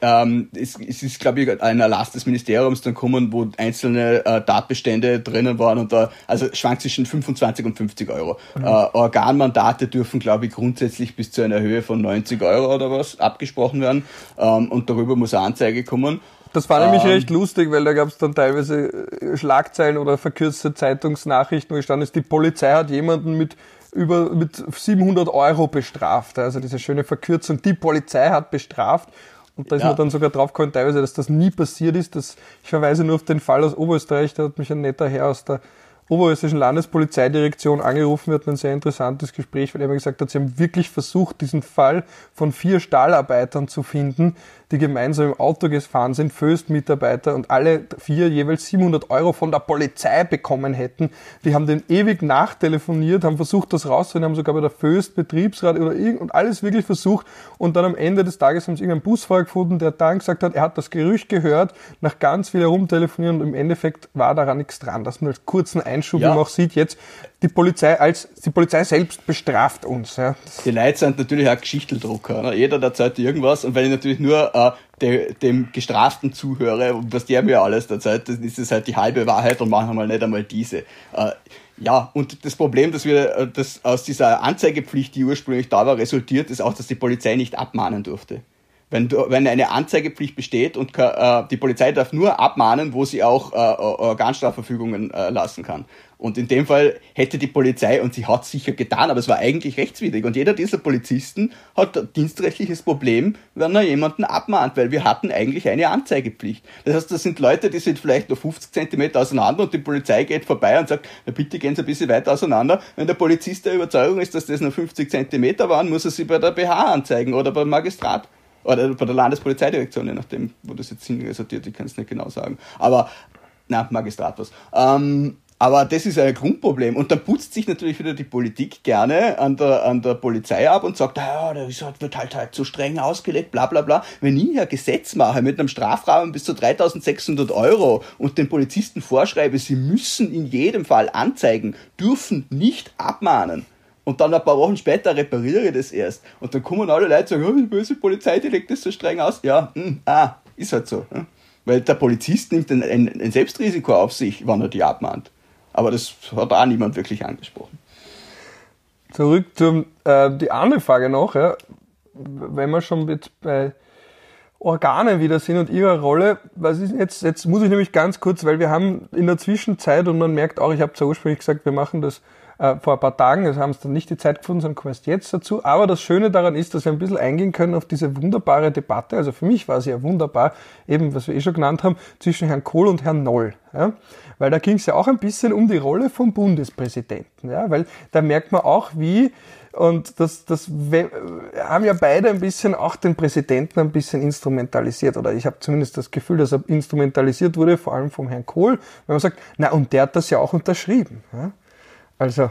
Ähm, es, es ist, glaube ich, ein Erlass des Ministeriums dann kommen, wo einzelne äh, Tatbestände drinnen waren und da, also schwankt zwischen 25 und 50 Euro. Mhm. Äh, Organmandate dürfen, glaube ich, grundsätzlich bis zu einer Höhe von 90 Euro oder was abgesprochen werden ähm, und darüber muss eine Anzeige kommen. Das war nämlich ähm, recht lustig, weil da gab es dann teilweise äh, Schlagzeilen oder verkürzte Zeitungsnachrichten, wo gestanden ist, die Polizei hat jemanden mit über mit 700 Euro bestraft. Also diese schöne Verkürzung, die Polizei hat bestraft und da ist ja. man dann sogar draufgekommen, teilweise, dass das nie passiert ist. Dass, ich verweise nur auf den Fall aus Oberösterreich, da hat mich ein netter Herr aus der Oberösterreichischen Landespolizeidirektion angerufen. Wir hatten ein sehr interessantes Gespräch, weil er mir gesagt hat, sie haben wirklich versucht, diesen Fall von vier Stahlarbeitern zu finden, die gemeinsam im Auto gefahren sind, Föst-Mitarbeiter und alle vier jeweils 700 Euro von der Polizei bekommen hätten. Die haben den ewig nachtelefoniert, haben versucht, das rauszuholen, haben sogar bei der Föst Betriebsrat oder irgend und alles wirklich versucht und dann am Ende des Tages haben sie irgendeinen Busfahrer gefunden, der dann gesagt hat, er hat das Gerücht gehört, nach ganz viel herumtelefonieren und im Endeffekt war daran nichts dran. Das nur als kurzen Einschub, ja. man auch sieht jetzt, die Polizei als die Polizei selbst bestraft uns. Ja. Die Leute sind natürlich auch Geschichteldrucker. Ne? Jeder erzählt irgendwas und wenn ich natürlich nur äh, de, dem Gestraften zuhöre, was der mir alles erzählt, dann ist es halt die halbe Wahrheit und manchmal nicht einmal diese. Äh, ja, und das Problem, dass wir äh, das aus dieser Anzeigepflicht, die ursprünglich da war, resultiert, ist auch, dass die Polizei nicht abmahnen durfte. Wenn, du, wenn eine Anzeigepflicht besteht und äh, die Polizei darf nur abmahnen, wo sie auch äh, Organstrafverfügungen äh, lassen kann. Und in dem Fall hätte die Polizei, und sie hat sicher getan, aber es war eigentlich rechtswidrig. Und jeder dieser Polizisten hat ein dienstrechtliches Problem, wenn er jemanden abmahnt, weil wir hatten eigentlich eine Anzeigepflicht. Das heißt, das sind Leute, die sind vielleicht nur 50 Zentimeter auseinander und die Polizei geht vorbei und sagt, na bitte gehen Sie ein bisschen weiter auseinander. Wenn der Polizist der Überzeugung ist, dass das nur 50 Zentimeter waren, muss er sie bei der BH anzeigen oder beim Magistrat. Oder bei der Landespolizeidirektion, je nachdem, wo das jetzt hinresortiert, ich kann es nicht genau sagen. Aber, na, Magistrat was. Ähm, Aber das ist ein Grundproblem. Und dann putzt sich natürlich wieder die Politik gerne an der, an der Polizei ab und sagt, ja, der wird halt halt zu streng ausgelegt, bla bla bla. Wenn ich ein Gesetz mache mit einem Strafrahmen bis zu 3600 Euro und den Polizisten vorschreibe, sie müssen in jedem Fall anzeigen, dürfen nicht abmahnen. Und dann ein paar Wochen später repariere ich das erst. Und dann kommen alle Leute und sagen, oh, die böse Polizei, die legt das so streng aus. Ja, mh, hm, ah, ist halt so. Ne? Weil der Polizist nimmt ein, ein Selbstrisiko auf sich, wenn er die abmahnt. Aber das hat auch niemand wirklich angesprochen. Zurück zum äh, die andere Frage noch, ja. wenn wir schon mit bei Organe wieder sind und ihrer Rolle, was ist jetzt, jetzt muss ich nämlich ganz kurz, weil wir haben in der Zwischenzeit und man merkt auch, ich habe zwar ursprünglich gesagt, wir machen das äh, vor ein paar Tagen, also haben es dann nicht die Zeit gefunden, sondern kommen jetzt dazu. Aber das Schöne daran ist, dass wir ein bisschen eingehen können auf diese wunderbare Debatte, also für mich war sie ja wunderbar, eben was wir eh schon genannt haben, zwischen Herrn Kohl und Herrn Noll. Ja? Weil da ging es ja auch ein bisschen um die Rolle vom Bundespräsidenten. Ja? Weil da merkt man auch, wie und das, das haben ja beide ein bisschen auch den Präsidenten ein bisschen instrumentalisiert. Oder ich habe zumindest das Gefühl, dass er instrumentalisiert wurde, vor allem vom Herrn Kohl, wenn man sagt, na und der hat das ja auch unterschrieben. Ja? Also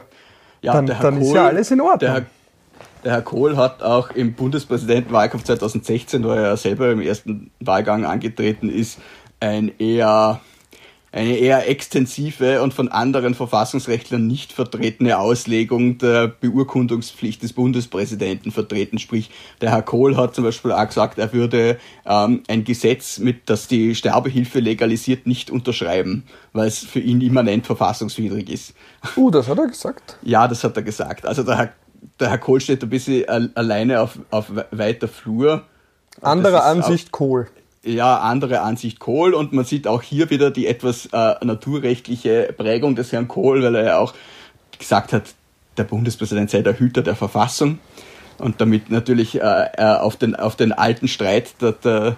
ja, dann, dann Kohl, ist ja alles in Ordnung. Der Herr, der Herr Kohl hat auch im Bundespräsidentenwahlkampf 2016, wo er ja selber im ersten Wahlgang angetreten ist, ein eher eine eher extensive und von anderen Verfassungsrechtlern nicht vertretene Auslegung der Beurkundungspflicht des Bundespräsidenten vertreten. Sprich, der Herr Kohl hat zum Beispiel auch gesagt, er würde ähm, ein Gesetz, mit das die Sterbehilfe legalisiert, nicht unterschreiben, weil es für ihn immanent verfassungswidrig ist. Uh, das hat er gesagt? Ja, das hat er gesagt. Also der Herr, der Herr Kohl steht ein bisschen alleine auf, auf weiter Flur. Anderer Ansicht auch, Kohl ja, andere Ansicht Kohl und man sieht auch hier wieder die etwas äh, naturrechtliche Prägung des Herrn Kohl, weil er ja auch gesagt hat, der Bundespräsident sei der Hüter der Verfassung und damit natürlich äh, auf, den, auf den alten Streit, der, der,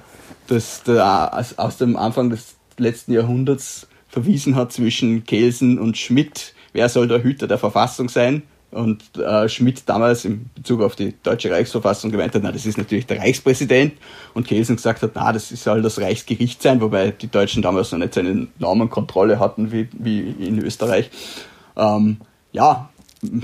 das, der, aus dem Anfang des letzten Jahrhunderts verwiesen hat zwischen Kelsen und Schmidt. Wer soll der Hüter der Verfassung sein? Und äh, Schmidt damals in Bezug auf die deutsche Reichsverfassung gemeint hat, na, das ist natürlich der Reichspräsident. Und Kelsen gesagt hat, na, das soll das Reichsgericht sein, wobei die Deutschen damals noch nicht so eine Normenkontrolle hatten wie, wie in Österreich. Ähm, ja,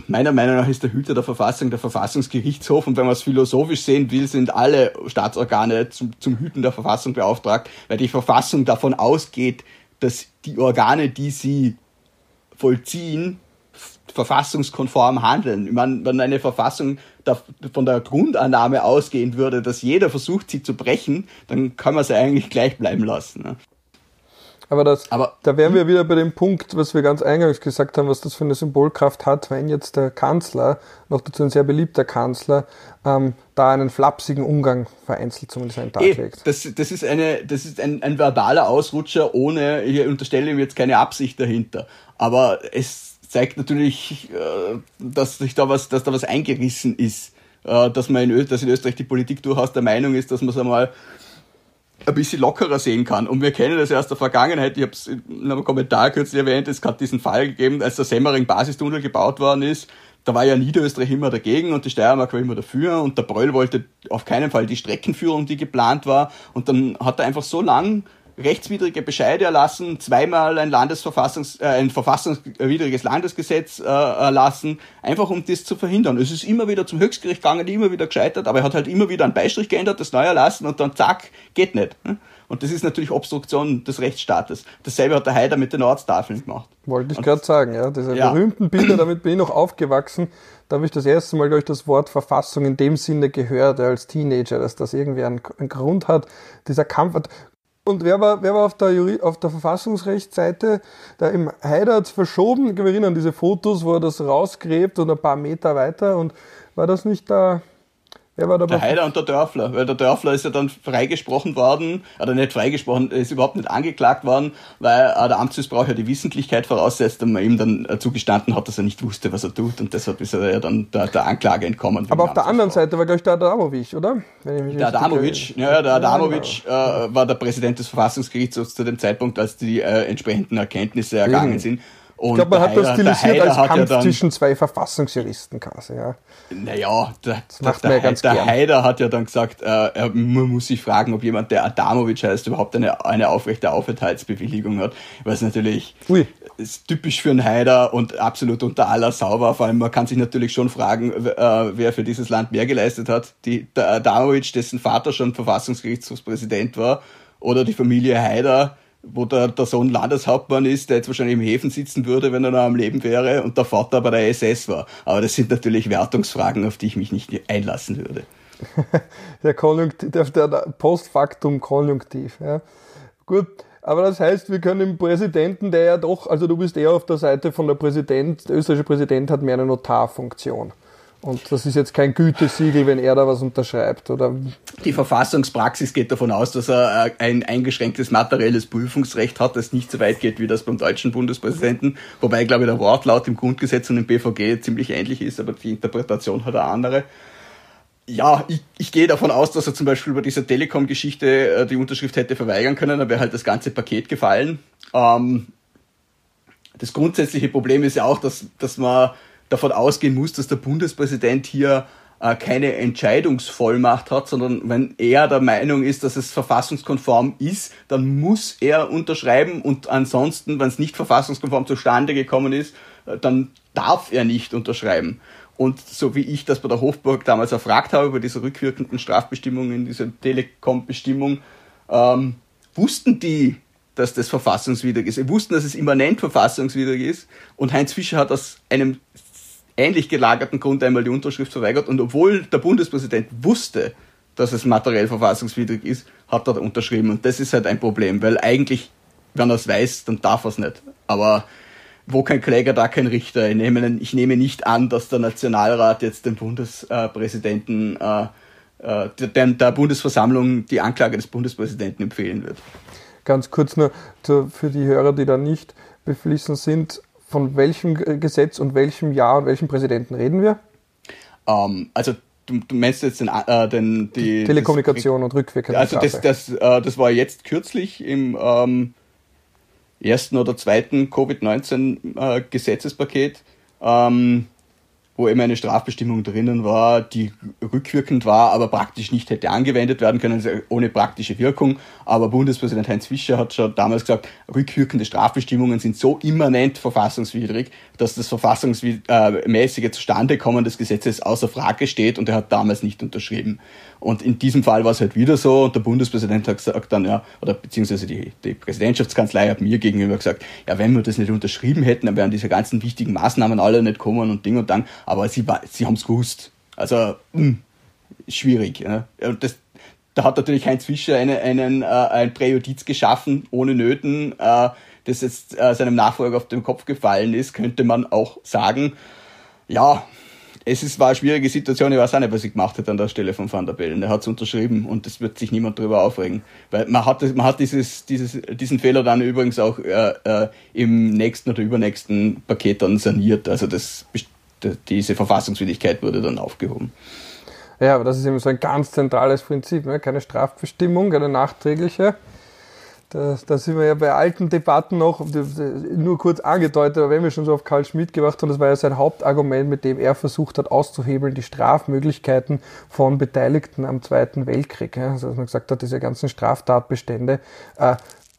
meiner Meinung nach ist der Hüter der Verfassung der Verfassungsgerichtshof und wenn man es philosophisch sehen will, sind alle Staatsorgane zum, zum Hüten der Verfassung beauftragt, weil die Verfassung davon ausgeht, dass die Organe, die sie vollziehen, verfassungskonform handeln. Ich meine, wenn eine Verfassung von der Grundannahme ausgehen würde, dass jeder versucht, sie zu brechen, dann kann man sie eigentlich gleich bleiben lassen. Ne? Aber, das, Aber da wären wir wieder bei dem Punkt, was wir ganz eingangs gesagt haben, was das für eine Symbolkraft hat, wenn jetzt der Kanzler, noch dazu ein sehr beliebter Kanzler, ähm, da einen flapsigen Umgang vereinzelt zumindest einen Tag e, legt. Das, das ist, eine, das ist ein, ein verbaler Ausrutscher ohne, ich unterstelle ihm jetzt keine Absicht dahinter. Aber es zeigt natürlich, äh, dass sich da was, dass da was eingerissen ist. Äh, dass man in, dass in Österreich die Politik durchaus der Meinung ist, dass man es einmal ein bisschen lockerer sehen kann. Und wir kennen das ja aus der Vergangenheit. Ich habe es in einem Kommentar kürzlich erwähnt, es hat diesen Fall gegeben, als der Semmering-Basistunnel gebaut worden ist. Da war ja Niederösterreich immer dagegen und die Steiermark war immer dafür und der Bröll wollte auf keinen Fall die Streckenführung, die geplant war. Und dann hat er einfach so lang rechtswidrige Bescheide erlassen, zweimal ein Landesverfassungs, äh, ein verfassungswidriges Landesgesetz äh, erlassen, einfach um das zu verhindern. Es ist immer wieder zum Höchstgericht gegangen, immer wieder gescheitert, aber er hat halt immer wieder einen Beistrich geändert, das neu erlassen und dann zack, geht nicht. Ne? Und das ist natürlich Obstruktion des Rechtsstaates. Dasselbe hat der Haider mit den Ortstafeln gemacht. Wollte ich gerade sagen, ja. Diese ja. berühmten Bilder, damit bin ich noch aufgewachsen. Da habe ich das erste Mal, glaube ich, das Wort Verfassung in dem Sinne gehört, als Teenager, dass das irgendwie einen, einen Grund hat. Dieser Kampf hat, und wer war, wer war auf der, Juri, auf der Verfassungsrechtsseite? Da im Haider verschoben, ich kann mich erinnern, diese Fotos, wo er das rausgräbt und ein paar Meter weiter. Und war das nicht da Wer war dabei? Der Heider und der Dörfler, weil der Dörfler ist ja dann freigesprochen worden, oder nicht freigesprochen, ist überhaupt nicht angeklagt worden, weil äh, der Amtsmissbrauch ja die Wissentlichkeit voraussetzt und man ihm dann äh, zugestanden hat, dass er nicht wusste, was er tut und deshalb ist er ja dann der, der Anklage entkommen. Aber auf der anderen Seite war, glaube ich, der Adamovic, oder? der Adamovic, ja, der Adamovic äh, war der Präsident des Verfassungsgerichts zu dem Zeitpunkt, als die äh, entsprechenden Erkenntnisse ergangen mhm. sind. Und ich glaube, man hat das stilisiert als Kampf ja zwischen zwei Verfassungsjuristen quasi. Ja. Naja, der, das macht der, der, ganz der Haider hat ja dann gesagt, äh, er, man muss sich fragen, ob jemand, der Adamovic heißt, überhaupt eine, eine aufrechte Aufenthaltsbewilligung hat. Was natürlich, Ui. ist typisch für einen Haider und absolut unter aller Sauber. Vor allem, man kann sich natürlich schon fragen, äh, wer für dieses Land mehr geleistet hat. Die, der Adamowitsch, dessen Vater schon Verfassungsgerichtshofspräsident war, oder die Familie Haider, wo der, der Sohn Landeshauptmann ist, der jetzt wahrscheinlich im Häfen sitzen würde, wenn er noch am Leben wäre, und der Vater bei der SS war. Aber das sind natürlich Wertungsfragen, auf die ich mich nicht einlassen würde. der, Konjunktiv, der, der Postfaktum-Konjunktiv. Ja. Gut, aber das heißt, wir können dem Präsidenten, der ja doch, also du bist eher auf der Seite von der Präsident, der österreichische Präsident hat mehr eine Notarfunktion. Und das ist jetzt kein Gütesiegel, wenn er da was unterschreibt, oder? Die Verfassungspraxis geht davon aus, dass er äh, ein eingeschränktes materielles Prüfungsrecht hat, das nicht so weit geht wie das beim deutschen Bundespräsidenten. Wobei, glaube ich, der Wortlaut im Grundgesetz und im BVG ziemlich ähnlich ist, aber die Interpretation hat eine andere. Ja, ich, ich gehe davon aus, dass er zum Beispiel bei dieser Telekom-Geschichte äh, die Unterschrift hätte verweigern können, dann wäre halt das ganze Paket gefallen. Ähm, das grundsätzliche Problem ist ja auch, dass, dass man davon ausgehen muss, dass der Bundespräsident hier äh, keine Entscheidungsvollmacht hat, sondern wenn er der Meinung ist, dass es verfassungskonform ist, dann muss er unterschreiben und ansonsten, wenn es nicht verfassungskonform zustande gekommen ist, äh, dann darf er nicht unterschreiben. Und so wie ich das bei der Hofburg damals erfragt habe, über diese rückwirkenden Strafbestimmungen, diese Telekom-Bestimmung, ähm, wussten die, dass das verfassungswidrig ist. Sie wussten, dass es immanent verfassungswidrig ist. Und Heinz Fischer hat aus einem ähnlich gelagerten Grund einmal die Unterschrift verweigert. Und obwohl der Bundespräsident wusste, dass es materiell verfassungswidrig ist, hat er unterschrieben. Und das ist halt ein Problem, weil eigentlich, wenn er es weiß, dann darf er es nicht. Aber wo kein Kläger, da kein Richter. Ich nehme, ich nehme nicht an, dass der Nationalrat jetzt dem Bundespräsidenten, äh, äh, der, der Bundesversammlung die Anklage des Bundespräsidenten empfehlen wird. Ganz kurz nur für die Hörer, die da nicht beflissen sind, von welchem Gesetz und welchem Jahr und welchem Präsidenten reden wir? Ähm, also du, du, meinst jetzt den, äh, den, die Telekommunikation das, und rückwirkende Also das, das, äh, das war jetzt kürzlich im ähm, ersten oder zweiten Covid-19-Gesetzespaket, äh, ähm, wo eben eine Strafbestimmung drinnen war, die rückwirkend war, aber praktisch nicht hätte angewendet werden können, also ohne praktische Wirkung. Aber Bundespräsident Heinz Fischer hat schon damals gesagt, rückwirkende Strafbestimmungen sind so immanent verfassungswidrig, dass das verfassungsmäßige Zustandekommen des Gesetzes außer Frage steht und er hat damals nicht unterschrieben. Und in diesem Fall war es halt wieder so und der Bundespräsident hat gesagt dann, ja, oder beziehungsweise die, die Präsidentschaftskanzlei hat mir gegenüber gesagt, ja, wenn wir das nicht unterschrieben hätten, dann wären diese ganzen wichtigen Maßnahmen alle nicht kommen und Ding und Dang. Aber sie, sie haben es gewusst. Also, mh, hm, schwierig. Ja. Und das, da hat natürlich Heinz Fischer eine, einen, äh, ein Präjudiz geschaffen, ohne Nöten, äh, das jetzt äh, seinem Nachfolger auf den Kopf gefallen ist, könnte man auch sagen. Ja, es ist, war eine schwierige Situation, ich weiß auch nicht, was ich gemacht hätte an der Stelle von Van der Bellen. Er hat es unterschrieben und es wird sich niemand darüber aufregen. Weil man hat, man hat dieses, dieses, diesen Fehler dann übrigens auch äh, äh, im nächsten oder übernächsten Paket dann saniert. Also das, diese Verfassungswidrigkeit wurde dann aufgehoben. Ja, aber das ist eben so ein ganz zentrales Prinzip, ne? keine Strafbestimmung, keine nachträgliche. Da, da sind wir ja bei alten Debatten noch, nur kurz angedeutet, aber wenn wir schon so auf Karl Schmidt gemacht haben, das war ja sein Hauptargument, mit dem er versucht hat auszuhebeln, die Strafmöglichkeiten von Beteiligten am Zweiten Weltkrieg. Also dass man gesagt hat, diese ganzen Straftatbestände äh,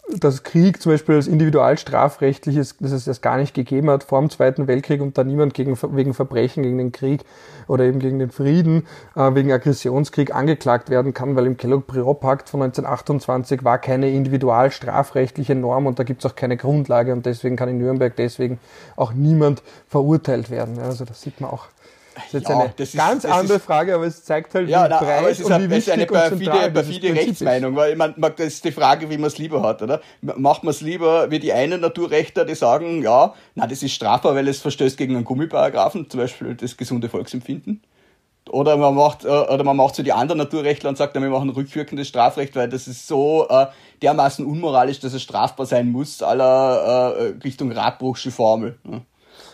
dass Krieg zum Beispiel als individualstrafrechtliches, dass es das gar nicht gegeben hat vor dem Zweiten Weltkrieg und da niemand gegen, wegen Verbrechen gegen den Krieg oder eben gegen den Frieden, äh, wegen Aggressionskrieg angeklagt werden kann, weil im Kellogg-Briand-Pakt von 1928 war keine individualstrafrechtliche Norm und da gibt es auch keine Grundlage und deswegen kann in Nürnberg deswegen auch niemand verurteilt werden. Also das sieht man auch das ist jetzt ja, eine ist, ganz andere ist, Frage, aber es zeigt halt, ja, wie na, breit es ist, und wie wichtig eine perfide, perfide Rechtsmeinung, weil man, man, das ist die Frage, wie man es lieber hat, oder? Macht man es lieber wie die einen Naturrechter, die sagen, ja, na, das ist strafbar, weil es verstößt gegen einen Gummiparagraphen, zum Beispiel das gesunde Volksempfinden. Oder man macht, äh, oder man macht so die anderen Naturrechtler und sagt, wir machen rückwirkendes Strafrecht, weil das ist so äh, dermaßen unmoralisch, dass es strafbar sein muss, aller äh, Richtung Radbruchsche Formel. Ja.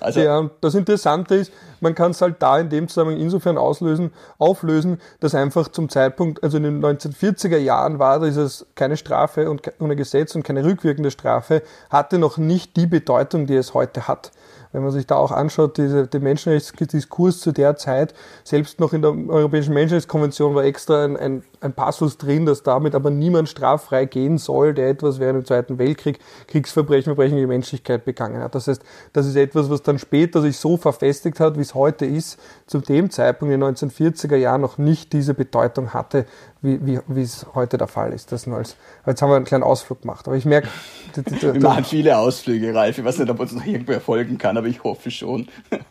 Also ja, das Interessante ist, man kann es halt da in dem Zusammenhang insofern auslösen, auflösen, dass einfach zum Zeitpunkt, also in den 1940er Jahren war dieses keine Strafe und ohne Gesetz und keine rückwirkende Strafe, hatte noch nicht die Bedeutung, die es heute hat. wenn man sich da auch anschaut, diese, den Menschenrechtsdiskurs zu der Zeit, selbst noch in der Europäischen Menschenrechtskonvention war extra ein, ein, ein Passus drin, dass damit aber niemand straffrei gehen soll, der etwas während dem Zweiten Weltkrieg Kriegsverbrechen, Verbrechen gegen die Menschlichkeit begangen hat. Das heißt, das ist etwas, was dann später sich so verfestigt hat, wie es heute ist, zu dem Zeitpunkt in den 1940er Jahren noch nicht diese Bedeutung hatte, wie, wie, wie es heute der Fall ist. Das nur als, jetzt haben wir einen kleinen Ausflug gemacht. Aber ich merke. Wir machen viele Ausflüge, Ralf. Ich weiß nicht, ob uns noch irgendwo erfolgen kann, aber ich hoffe schon.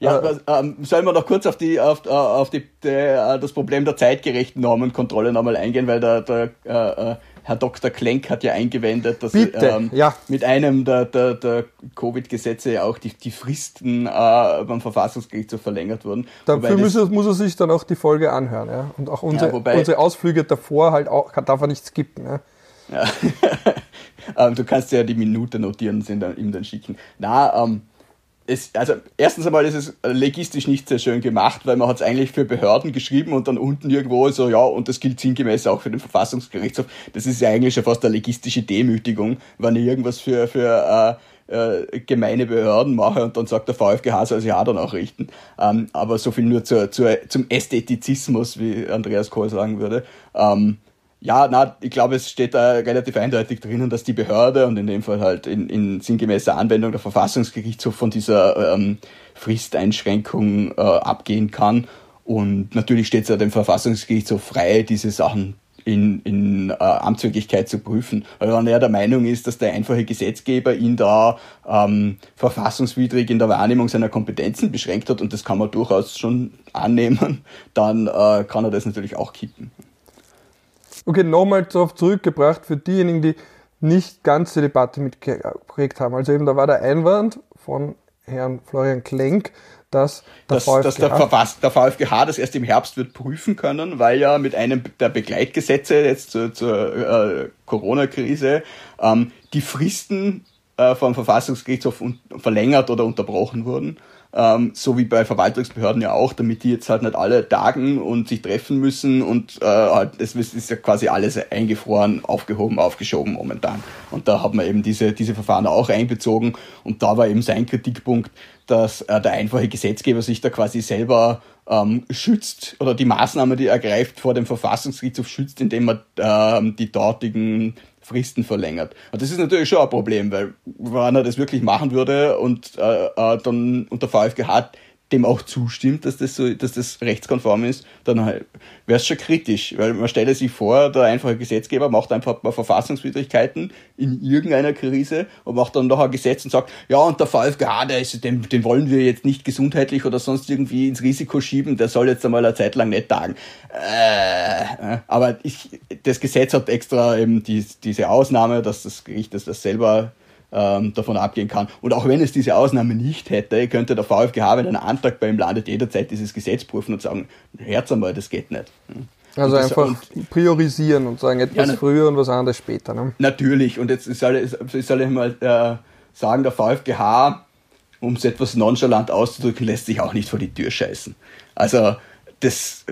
Ja, äh, ähm, sollen wir noch kurz auf, die, auf, äh, auf die, die, äh, das Problem der zeitgerechten Normenkontrolle nochmal eingehen, weil der, der äh, Herr Dr. Klenk hat ja eingewendet, dass ähm, ja. mit einem der, der, der Covid-Gesetze auch die, die Fristen äh, beim Verfassungsgerichtshof verlängert wurden. Dafür muss er, muss er, sich dann auch die Folge anhören. Ja? Und auch unsere, ja, wobei, unsere Ausflüge davor halt auch, darf er nicht skippen. Ja? ja. ähm, du kannst ja die Minute notieren und ihm dann schicken. Na, ähm, es, also erstens einmal ist es legistisch nicht sehr schön gemacht, weil man hat es eigentlich für Behörden geschrieben und dann unten irgendwo so, ja, und das gilt sinngemäß auch für den Verfassungsgerichtshof. Das ist ja eigentlich schon fast eine legistische Demütigung, wenn ich irgendwas für, für äh, äh, gemeine Behörden mache und dann sagt der VfGH, soll sich ja dann auch richten. Ähm, aber so viel nur zur, zur, zum Ästhetizismus, wie Andreas Kohl sagen würde. Ähm, ja, na, ich glaube, es steht da relativ eindeutig drinnen, dass die Behörde und in dem Fall halt in, in sinngemäßer Anwendung der Verfassungsgerichtshof von dieser ähm, Fristeinschränkung äh, abgehen kann. Und natürlich steht es ja dem Verfassungsgerichtshof frei, diese Sachen in, in äh, Amtswirklichkeit zu prüfen. Aber wenn er der Meinung ist, dass der einfache Gesetzgeber ihn da ähm, verfassungswidrig in der Wahrnehmung seiner Kompetenzen beschränkt hat, und das kann man durchaus schon annehmen, dann äh, kann er das natürlich auch kippen. Okay, nochmal darauf zurückgebracht für diejenigen, die nicht ganz die Debatte mitgekriegt haben. Also eben da war der Einwand von Herrn Florian Klenk, dass der, dass, VfGH, dass der, Verfass, der VfGH das erst im Herbst wird prüfen können, weil ja mit einem der Begleitgesetze jetzt zur, zur äh, Corona-Krise ähm, die Fristen äh, vom Verfassungsgerichtshof verlängert oder unterbrochen wurden ähm, so wie bei Verwaltungsbehörden ja auch, damit die jetzt halt nicht alle tagen und sich treffen müssen und äh, halt, es ist ja quasi alles eingefroren, aufgehoben, aufgeschoben momentan. Und da hat man eben diese, diese Verfahren auch einbezogen und da war eben sein Kritikpunkt, dass äh, der einfache Gesetzgeber sich da quasi selber ähm, schützt oder die Maßnahme, die er ergreift, vor dem Verfassungsgerichtshof schützt, indem er ähm, die dortigen Fristen verlängert. Und das ist natürlich schon ein Problem, weil wenn er das wirklich machen würde und äh, äh, dann unter VfGH dem auch zustimmt, dass das so, dass das rechtskonform ist, dann wäre es schon kritisch, weil man stelle sich vor, der einfache Gesetzgeber macht einfach mal Verfassungswidrigkeiten in irgendeiner Krise und macht dann noch ein Gesetz und sagt, ja, und der VfGH, der ist, den, den wollen wir jetzt nicht gesundheitlich oder sonst irgendwie ins Risiko schieben, der soll jetzt einmal eine Zeit lang nicht tagen. Äh, aber ich, das Gesetz hat extra eben die, diese Ausnahme, dass das Gericht das, das selber ähm, davon abgehen kann. Und auch wenn es diese Ausnahme nicht hätte, könnte der VfGH, wenn ein Antrag bei ihm landet, jederzeit dieses Gesetz prüfen und sagen, Herz einmal, das geht nicht. Also das, einfach und, priorisieren und sagen, etwas ja, früher und was anderes später. Ne? Natürlich, und jetzt soll ich, soll ich mal äh, sagen, der VfGH, um es etwas nonchalant auszudrücken, lässt sich auch nicht vor die Tür scheißen. Also das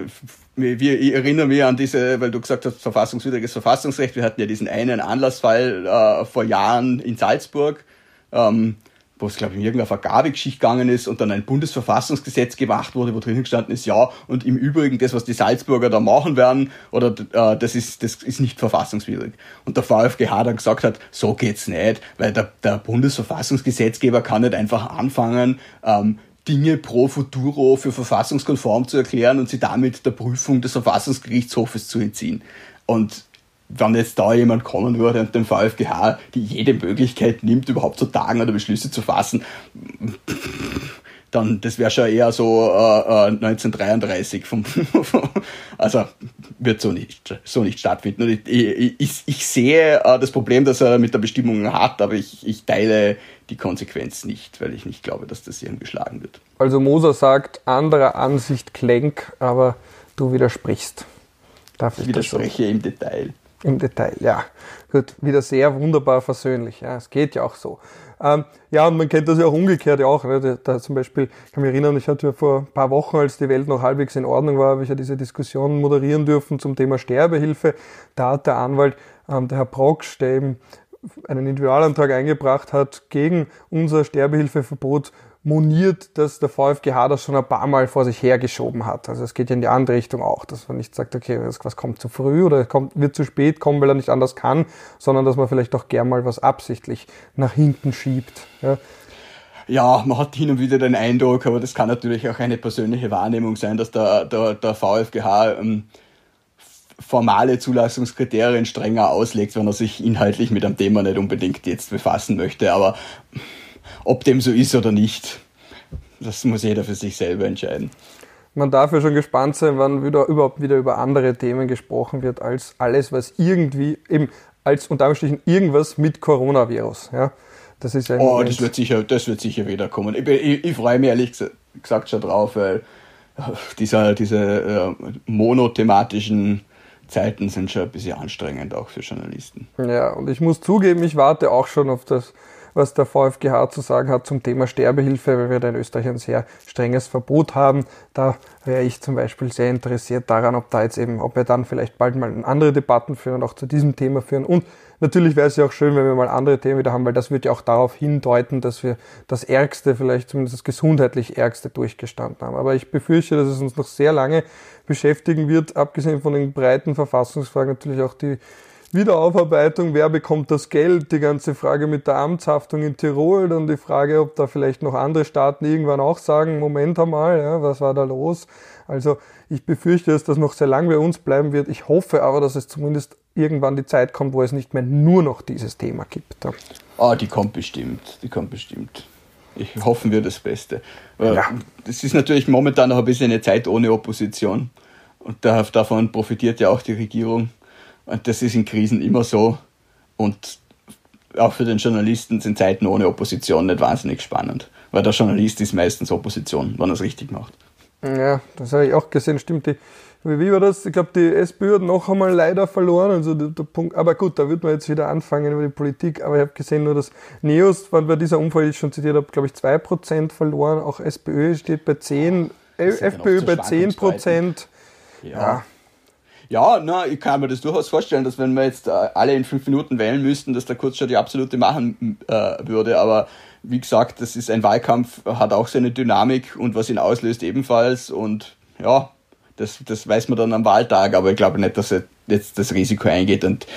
wir, ich erinnere mich an diese, weil du gesagt hast, verfassungswidriges Verfassungsrecht. Wir hatten ja diesen einen Anlassfall äh, vor Jahren in Salzburg, ähm, wo es, glaube ich, in irgendeiner Vergabegeschichte gegangen ist und dann ein Bundesverfassungsgesetz gemacht wurde, wo drinnen gestanden ist, ja, und im Übrigen das, was die Salzburger da machen werden, oder äh, das ist, das ist nicht verfassungswidrig. Und der VfGH dann gesagt hat, so geht's nicht, weil der, der Bundesverfassungsgesetzgeber kann nicht einfach anfangen, ähm, Dinge pro futuro für verfassungskonform zu erklären und sie damit der Prüfung des Verfassungsgerichtshofes zu entziehen. Und wenn jetzt da jemand kommen würde und dem VfGH die jede Möglichkeit nimmt, überhaupt zu tagen oder Beschlüsse zu fassen, dann das wäre schon eher so äh, 1933. Äh, vom, also wird so nicht, so nicht stattfinden. Und ich, ich, ich sehe äh, das Problem, das er mit der Bestimmung hat, aber ich, ich teile die Konsequenz nicht, weil ich nicht glaube, dass das irgendwie schlagen wird. Also Moser sagt, anderer Ansicht Klenk, aber du widersprichst. Darf ich widerspreche so? im Detail. Im Detail, ja. Wird wieder sehr wunderbar versöhnlich. Ja, es geht ja auch so. Ähm, ja, und man kennt das ja auch umgekehrt ja auch. Ne? Da, zum Beispiel, ich kann mich erinnern, ich hatte ja vor ein paar Wochen, als die Welt noch halbwegs in Ordnung war, habe ich ja diese Diskussion moderieren dürfen zum Thema Sterbehilfe. Da hat der Anwalt, ähm, der Herr Proksch, der eben einen Individualantrag eingebracht hat gegen unser Sterbehilfeverbot, moniert, dass der VfGH das schon ein paar Mal vor sich hergeschoben hat. Also es geht ja in die andere Richtung auch, dass man nicht sagt, okay, was kommt zu früh oder kommt, wird zu spät kommen, weil er nicht anders kann, sondern dass man vielleicht auch gern mal was absichtlich nach hinten schiebt. Ja. Ja, man hat hin und wieder den Eindruck, aber das kann natürlich auch eine persönliche Wahrnehmung sein, dass der, der, der VfGH ähm, formale Zulassungskriterien strenger auslegt, wenn er sich inhaltlich mit einem Thema nicht unbedingt jetzt befassen möchte. Aber ob dem so ist oder nicht, das muss jeder für sich selber entscheiden. Man darf ja schon gespannt sein, wann wieder, überhaupt wieder über andere Themen gesprochen wird, als alles, was irgendwie, eben als unter Anführungsstrichen irgendwas mit Coronavirus. Ja? Das ist ja oh, das wird sicher, das wird sicher wieder kommen. Ich, ich, ich freue mich ehrlich gesagt schon drauf, weil dieser, diese äh, monothematischen Zeiten sind schon ein bisschen anstrengend auch für Journalisten. Ja, und ich muss zugeben, ich warte auch schon auf das, was der VfGH zu sagen hat zum Thema Sterbehilfe, weil wir da in Österreich ein sehr strenges Verbot haben. Da wäre ich zum Beispiel sehr interessiert daran, ob da jetzt eben, ob wir dann vielleicht bald mal andere Debatten führen auch zu diesem Thema führen und Natürlich wäre es ja auch schön, wenn wir mal andere Themen wieder haben, weil das wird ja auch darauf hindeuten, dass wir das Ärgste, vielleicht zumindest das gesundheitlich Ärgste durchgestanden haben. Aber ich befürchte, dass es uns noch sehr lange beschäftigen wird, abgesehen von den breiten Verfassungsfragen natürlich auch die Wiederaufarbeitung, wer bekommt das Geld, die ganze Frage mit der Amtshaftung in Tirol, dann die Frage, ob da vielleicht noch andere Staaten irgendwann auch sagen, Moment einmal, ja, was war da los? Also ich befürchte, dass das noch sehr lange bei uns bleiben wird. Ich hoffe aber, dass es zumindest irgendwann die Zeit kommt, wo es nicht mehr nur noch dieses Thema gibt. Ah, die kommt bestimmt, die kommt bestimmt. Ich hoffen wir das Beste. Ja. Das ist natürlich momentan noch ein bisschen eine Zeit ohne Opposition. Und davon profitiert ja auch die Regierung. Und das ist in Krisen immer so. Und auch für den Journalisten sind Zeiten ohne Opposition nicht wahnsinnig spannend. Weil der Journalist ist meistens Opposition, wenn er es richtig macht. Ja, das habe ich auch gesehen, stimmt. Die, wie war das? Ich glaube, die SPÖ hat noch einmal leider verloren. Also der, der, Punkt, aber gut, da wird man jetzt wieder anfangen über die Politik. Aber ich habe gesehen, nur dass Neos, bei dieser Umfrage, die ich schon zitiert habe, glaube ich, 2% verloren. Auch SPÖ steht bei 10, FPÖ bei 10%. Ja. ja. Ja, na, ich kann mir das durchaus vorstellen, dass wenn wir jetzt äh, alle in fünf Minuten wählen müssten, dass der Kurz schon die absolute machen äh, würde. Aber wie gesagt, das ist ein Wahlkampf, hat auch seine Dynamik und was ihn auslöst ebenfalls. Und ja, das, das weiß man dann am Wahltag, aber ich glaube nicht, dass er jetzt das Risiko eingeht. Und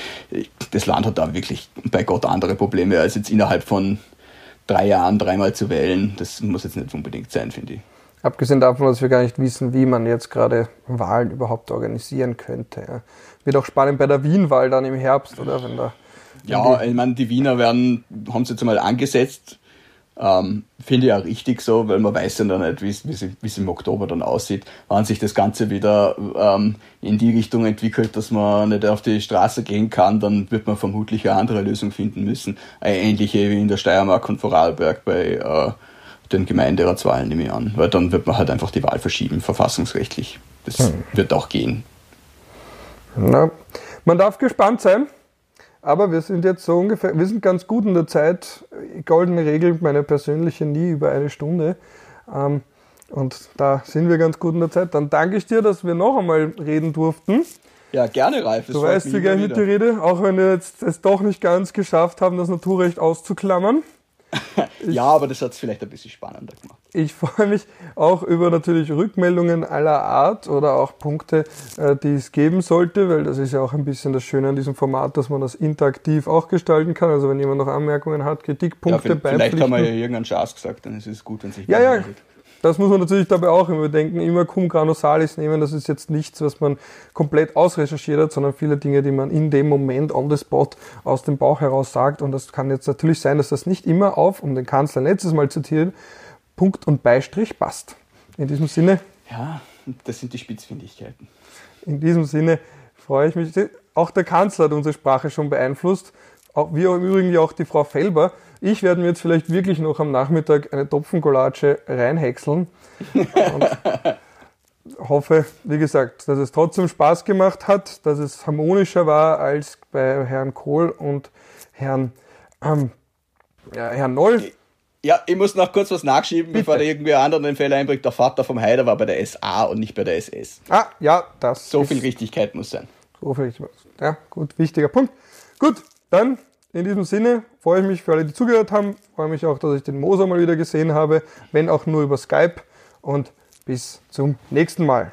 das Land hat da wirklich bei Gott andere Probleme, als jetzt innerhalb von drei Jahren dreimal zu wählen. Das muss jetzt nicht unbedingt sein, finde ich. Abgesehen davon, dass wir gar nicht wissen, wie man jetzt gerade Wahlen überhaupt organisieren könnte. Ja. Wird auch spannend bei der Wien-Wahl dann im Herbst, oder? Wenn da, wenn ja, ich meine, die Wiener werden, haben sie jetzt einmal angesetzt ähm, Finde ich auch richtig so, weil man weiß ja dann nicht, wie es im Oktober dann aussieht, wann sich das Ganze wieder ähm, in die Richtung entwickelt, dass man nicht auf die Straße gehen kann, dann wird man vermutlich eine andere Lösung finden müssen. Eine ähnliche wie in der Steiermark und Vorarlberg bei äh, den Gemeinderatswahlen, nehme ich an. Weil dann wird man halt einfach die Wahl verschieben, verfassungsrechtlich. Das hm. wird auch gehen. Na, man darf gespannt sein. Aber wir sind jetzt so ungefähr, wir sind ganz gut in der Zeit. Goldene Regel, meine persönliche, nie über eine Stunde. Ähm, und da sind wir ganz gut in der Zeit. Dann danke ich dir, dass wir noch einmal reden durften. Ja, gerne, Ralf. du weißt, wie gerne mit dir rede, auch wenn wir jetzt es doch nicht ganz geschafft haben, das Naturrecht auszuklammern. ja, aber das hat es vielleicht ein bisschen spannender gemacht. Ich freue mich auch über natürlich Rückmeldungen aller Art oder auch Punkte, äh, die es geben sollte, weil das ist ja auch ein bisschen das Schöne an diesem Format, dass man das interaktiv auch gestalten kann. Also wenn jemand noch Anmerkungen hat, Kritikpunkte, ja, Vielleicht haben wir ja irgendeinen Schatz gesagt, dann ist es gut, wenn sich ja, ja, das muss man natürlich dabei auch immer denken, immer cum grano salis nehmen. Das ist jetzt nichts, was man komplett ausrecherchiert hat, sondern viele Dinge, die man in dem Moment on the spot aus dem Bauch heraus sagt. Und das kann jetzt natürlich sein, dass das nicht immer auf, um den Kanzler letztes Mal zu zitieren, Punkt und Beistrich passt. In diesem Sinne. Ja, das sind die Spitzfindigkeiten. In diesem Sinne freue ich mich. Auch der Kanzler hat unsere Sprache schon beeinflusst. Auch, wie im Übrigen ja auch die Frau Felber. Ich werde mir jetzt vielleicht wirklich noch am Nachmittag eine Topfengulatsche reinhäckseln. Und hoffe, wie gesagt, dass es trotzdem Spaß gemacht hat, dass es harmonischer war als bei Herrn Kohl und Herrn, ähm, ja, Herrn Noll. Ja, ich muss noch kurz was nachschieben, Bitte. bevor der irgendwie anderen den Fehler einbringt. Der Vater vom Heider war bei der SA und nicht bei der SS. Ah, ja, das. So viel Richtigkeit muss sein. So viel Richtigkeit. Ja, gut, wichtiger Punkt. Gut, dann In diesem Sinne freue ich mich für alle, die zugehört haben. Freue mich auch, dass ich den Moser mal wieder gesehen habe, wenn auch nur über Skype. Und bis zum nächsten Mal.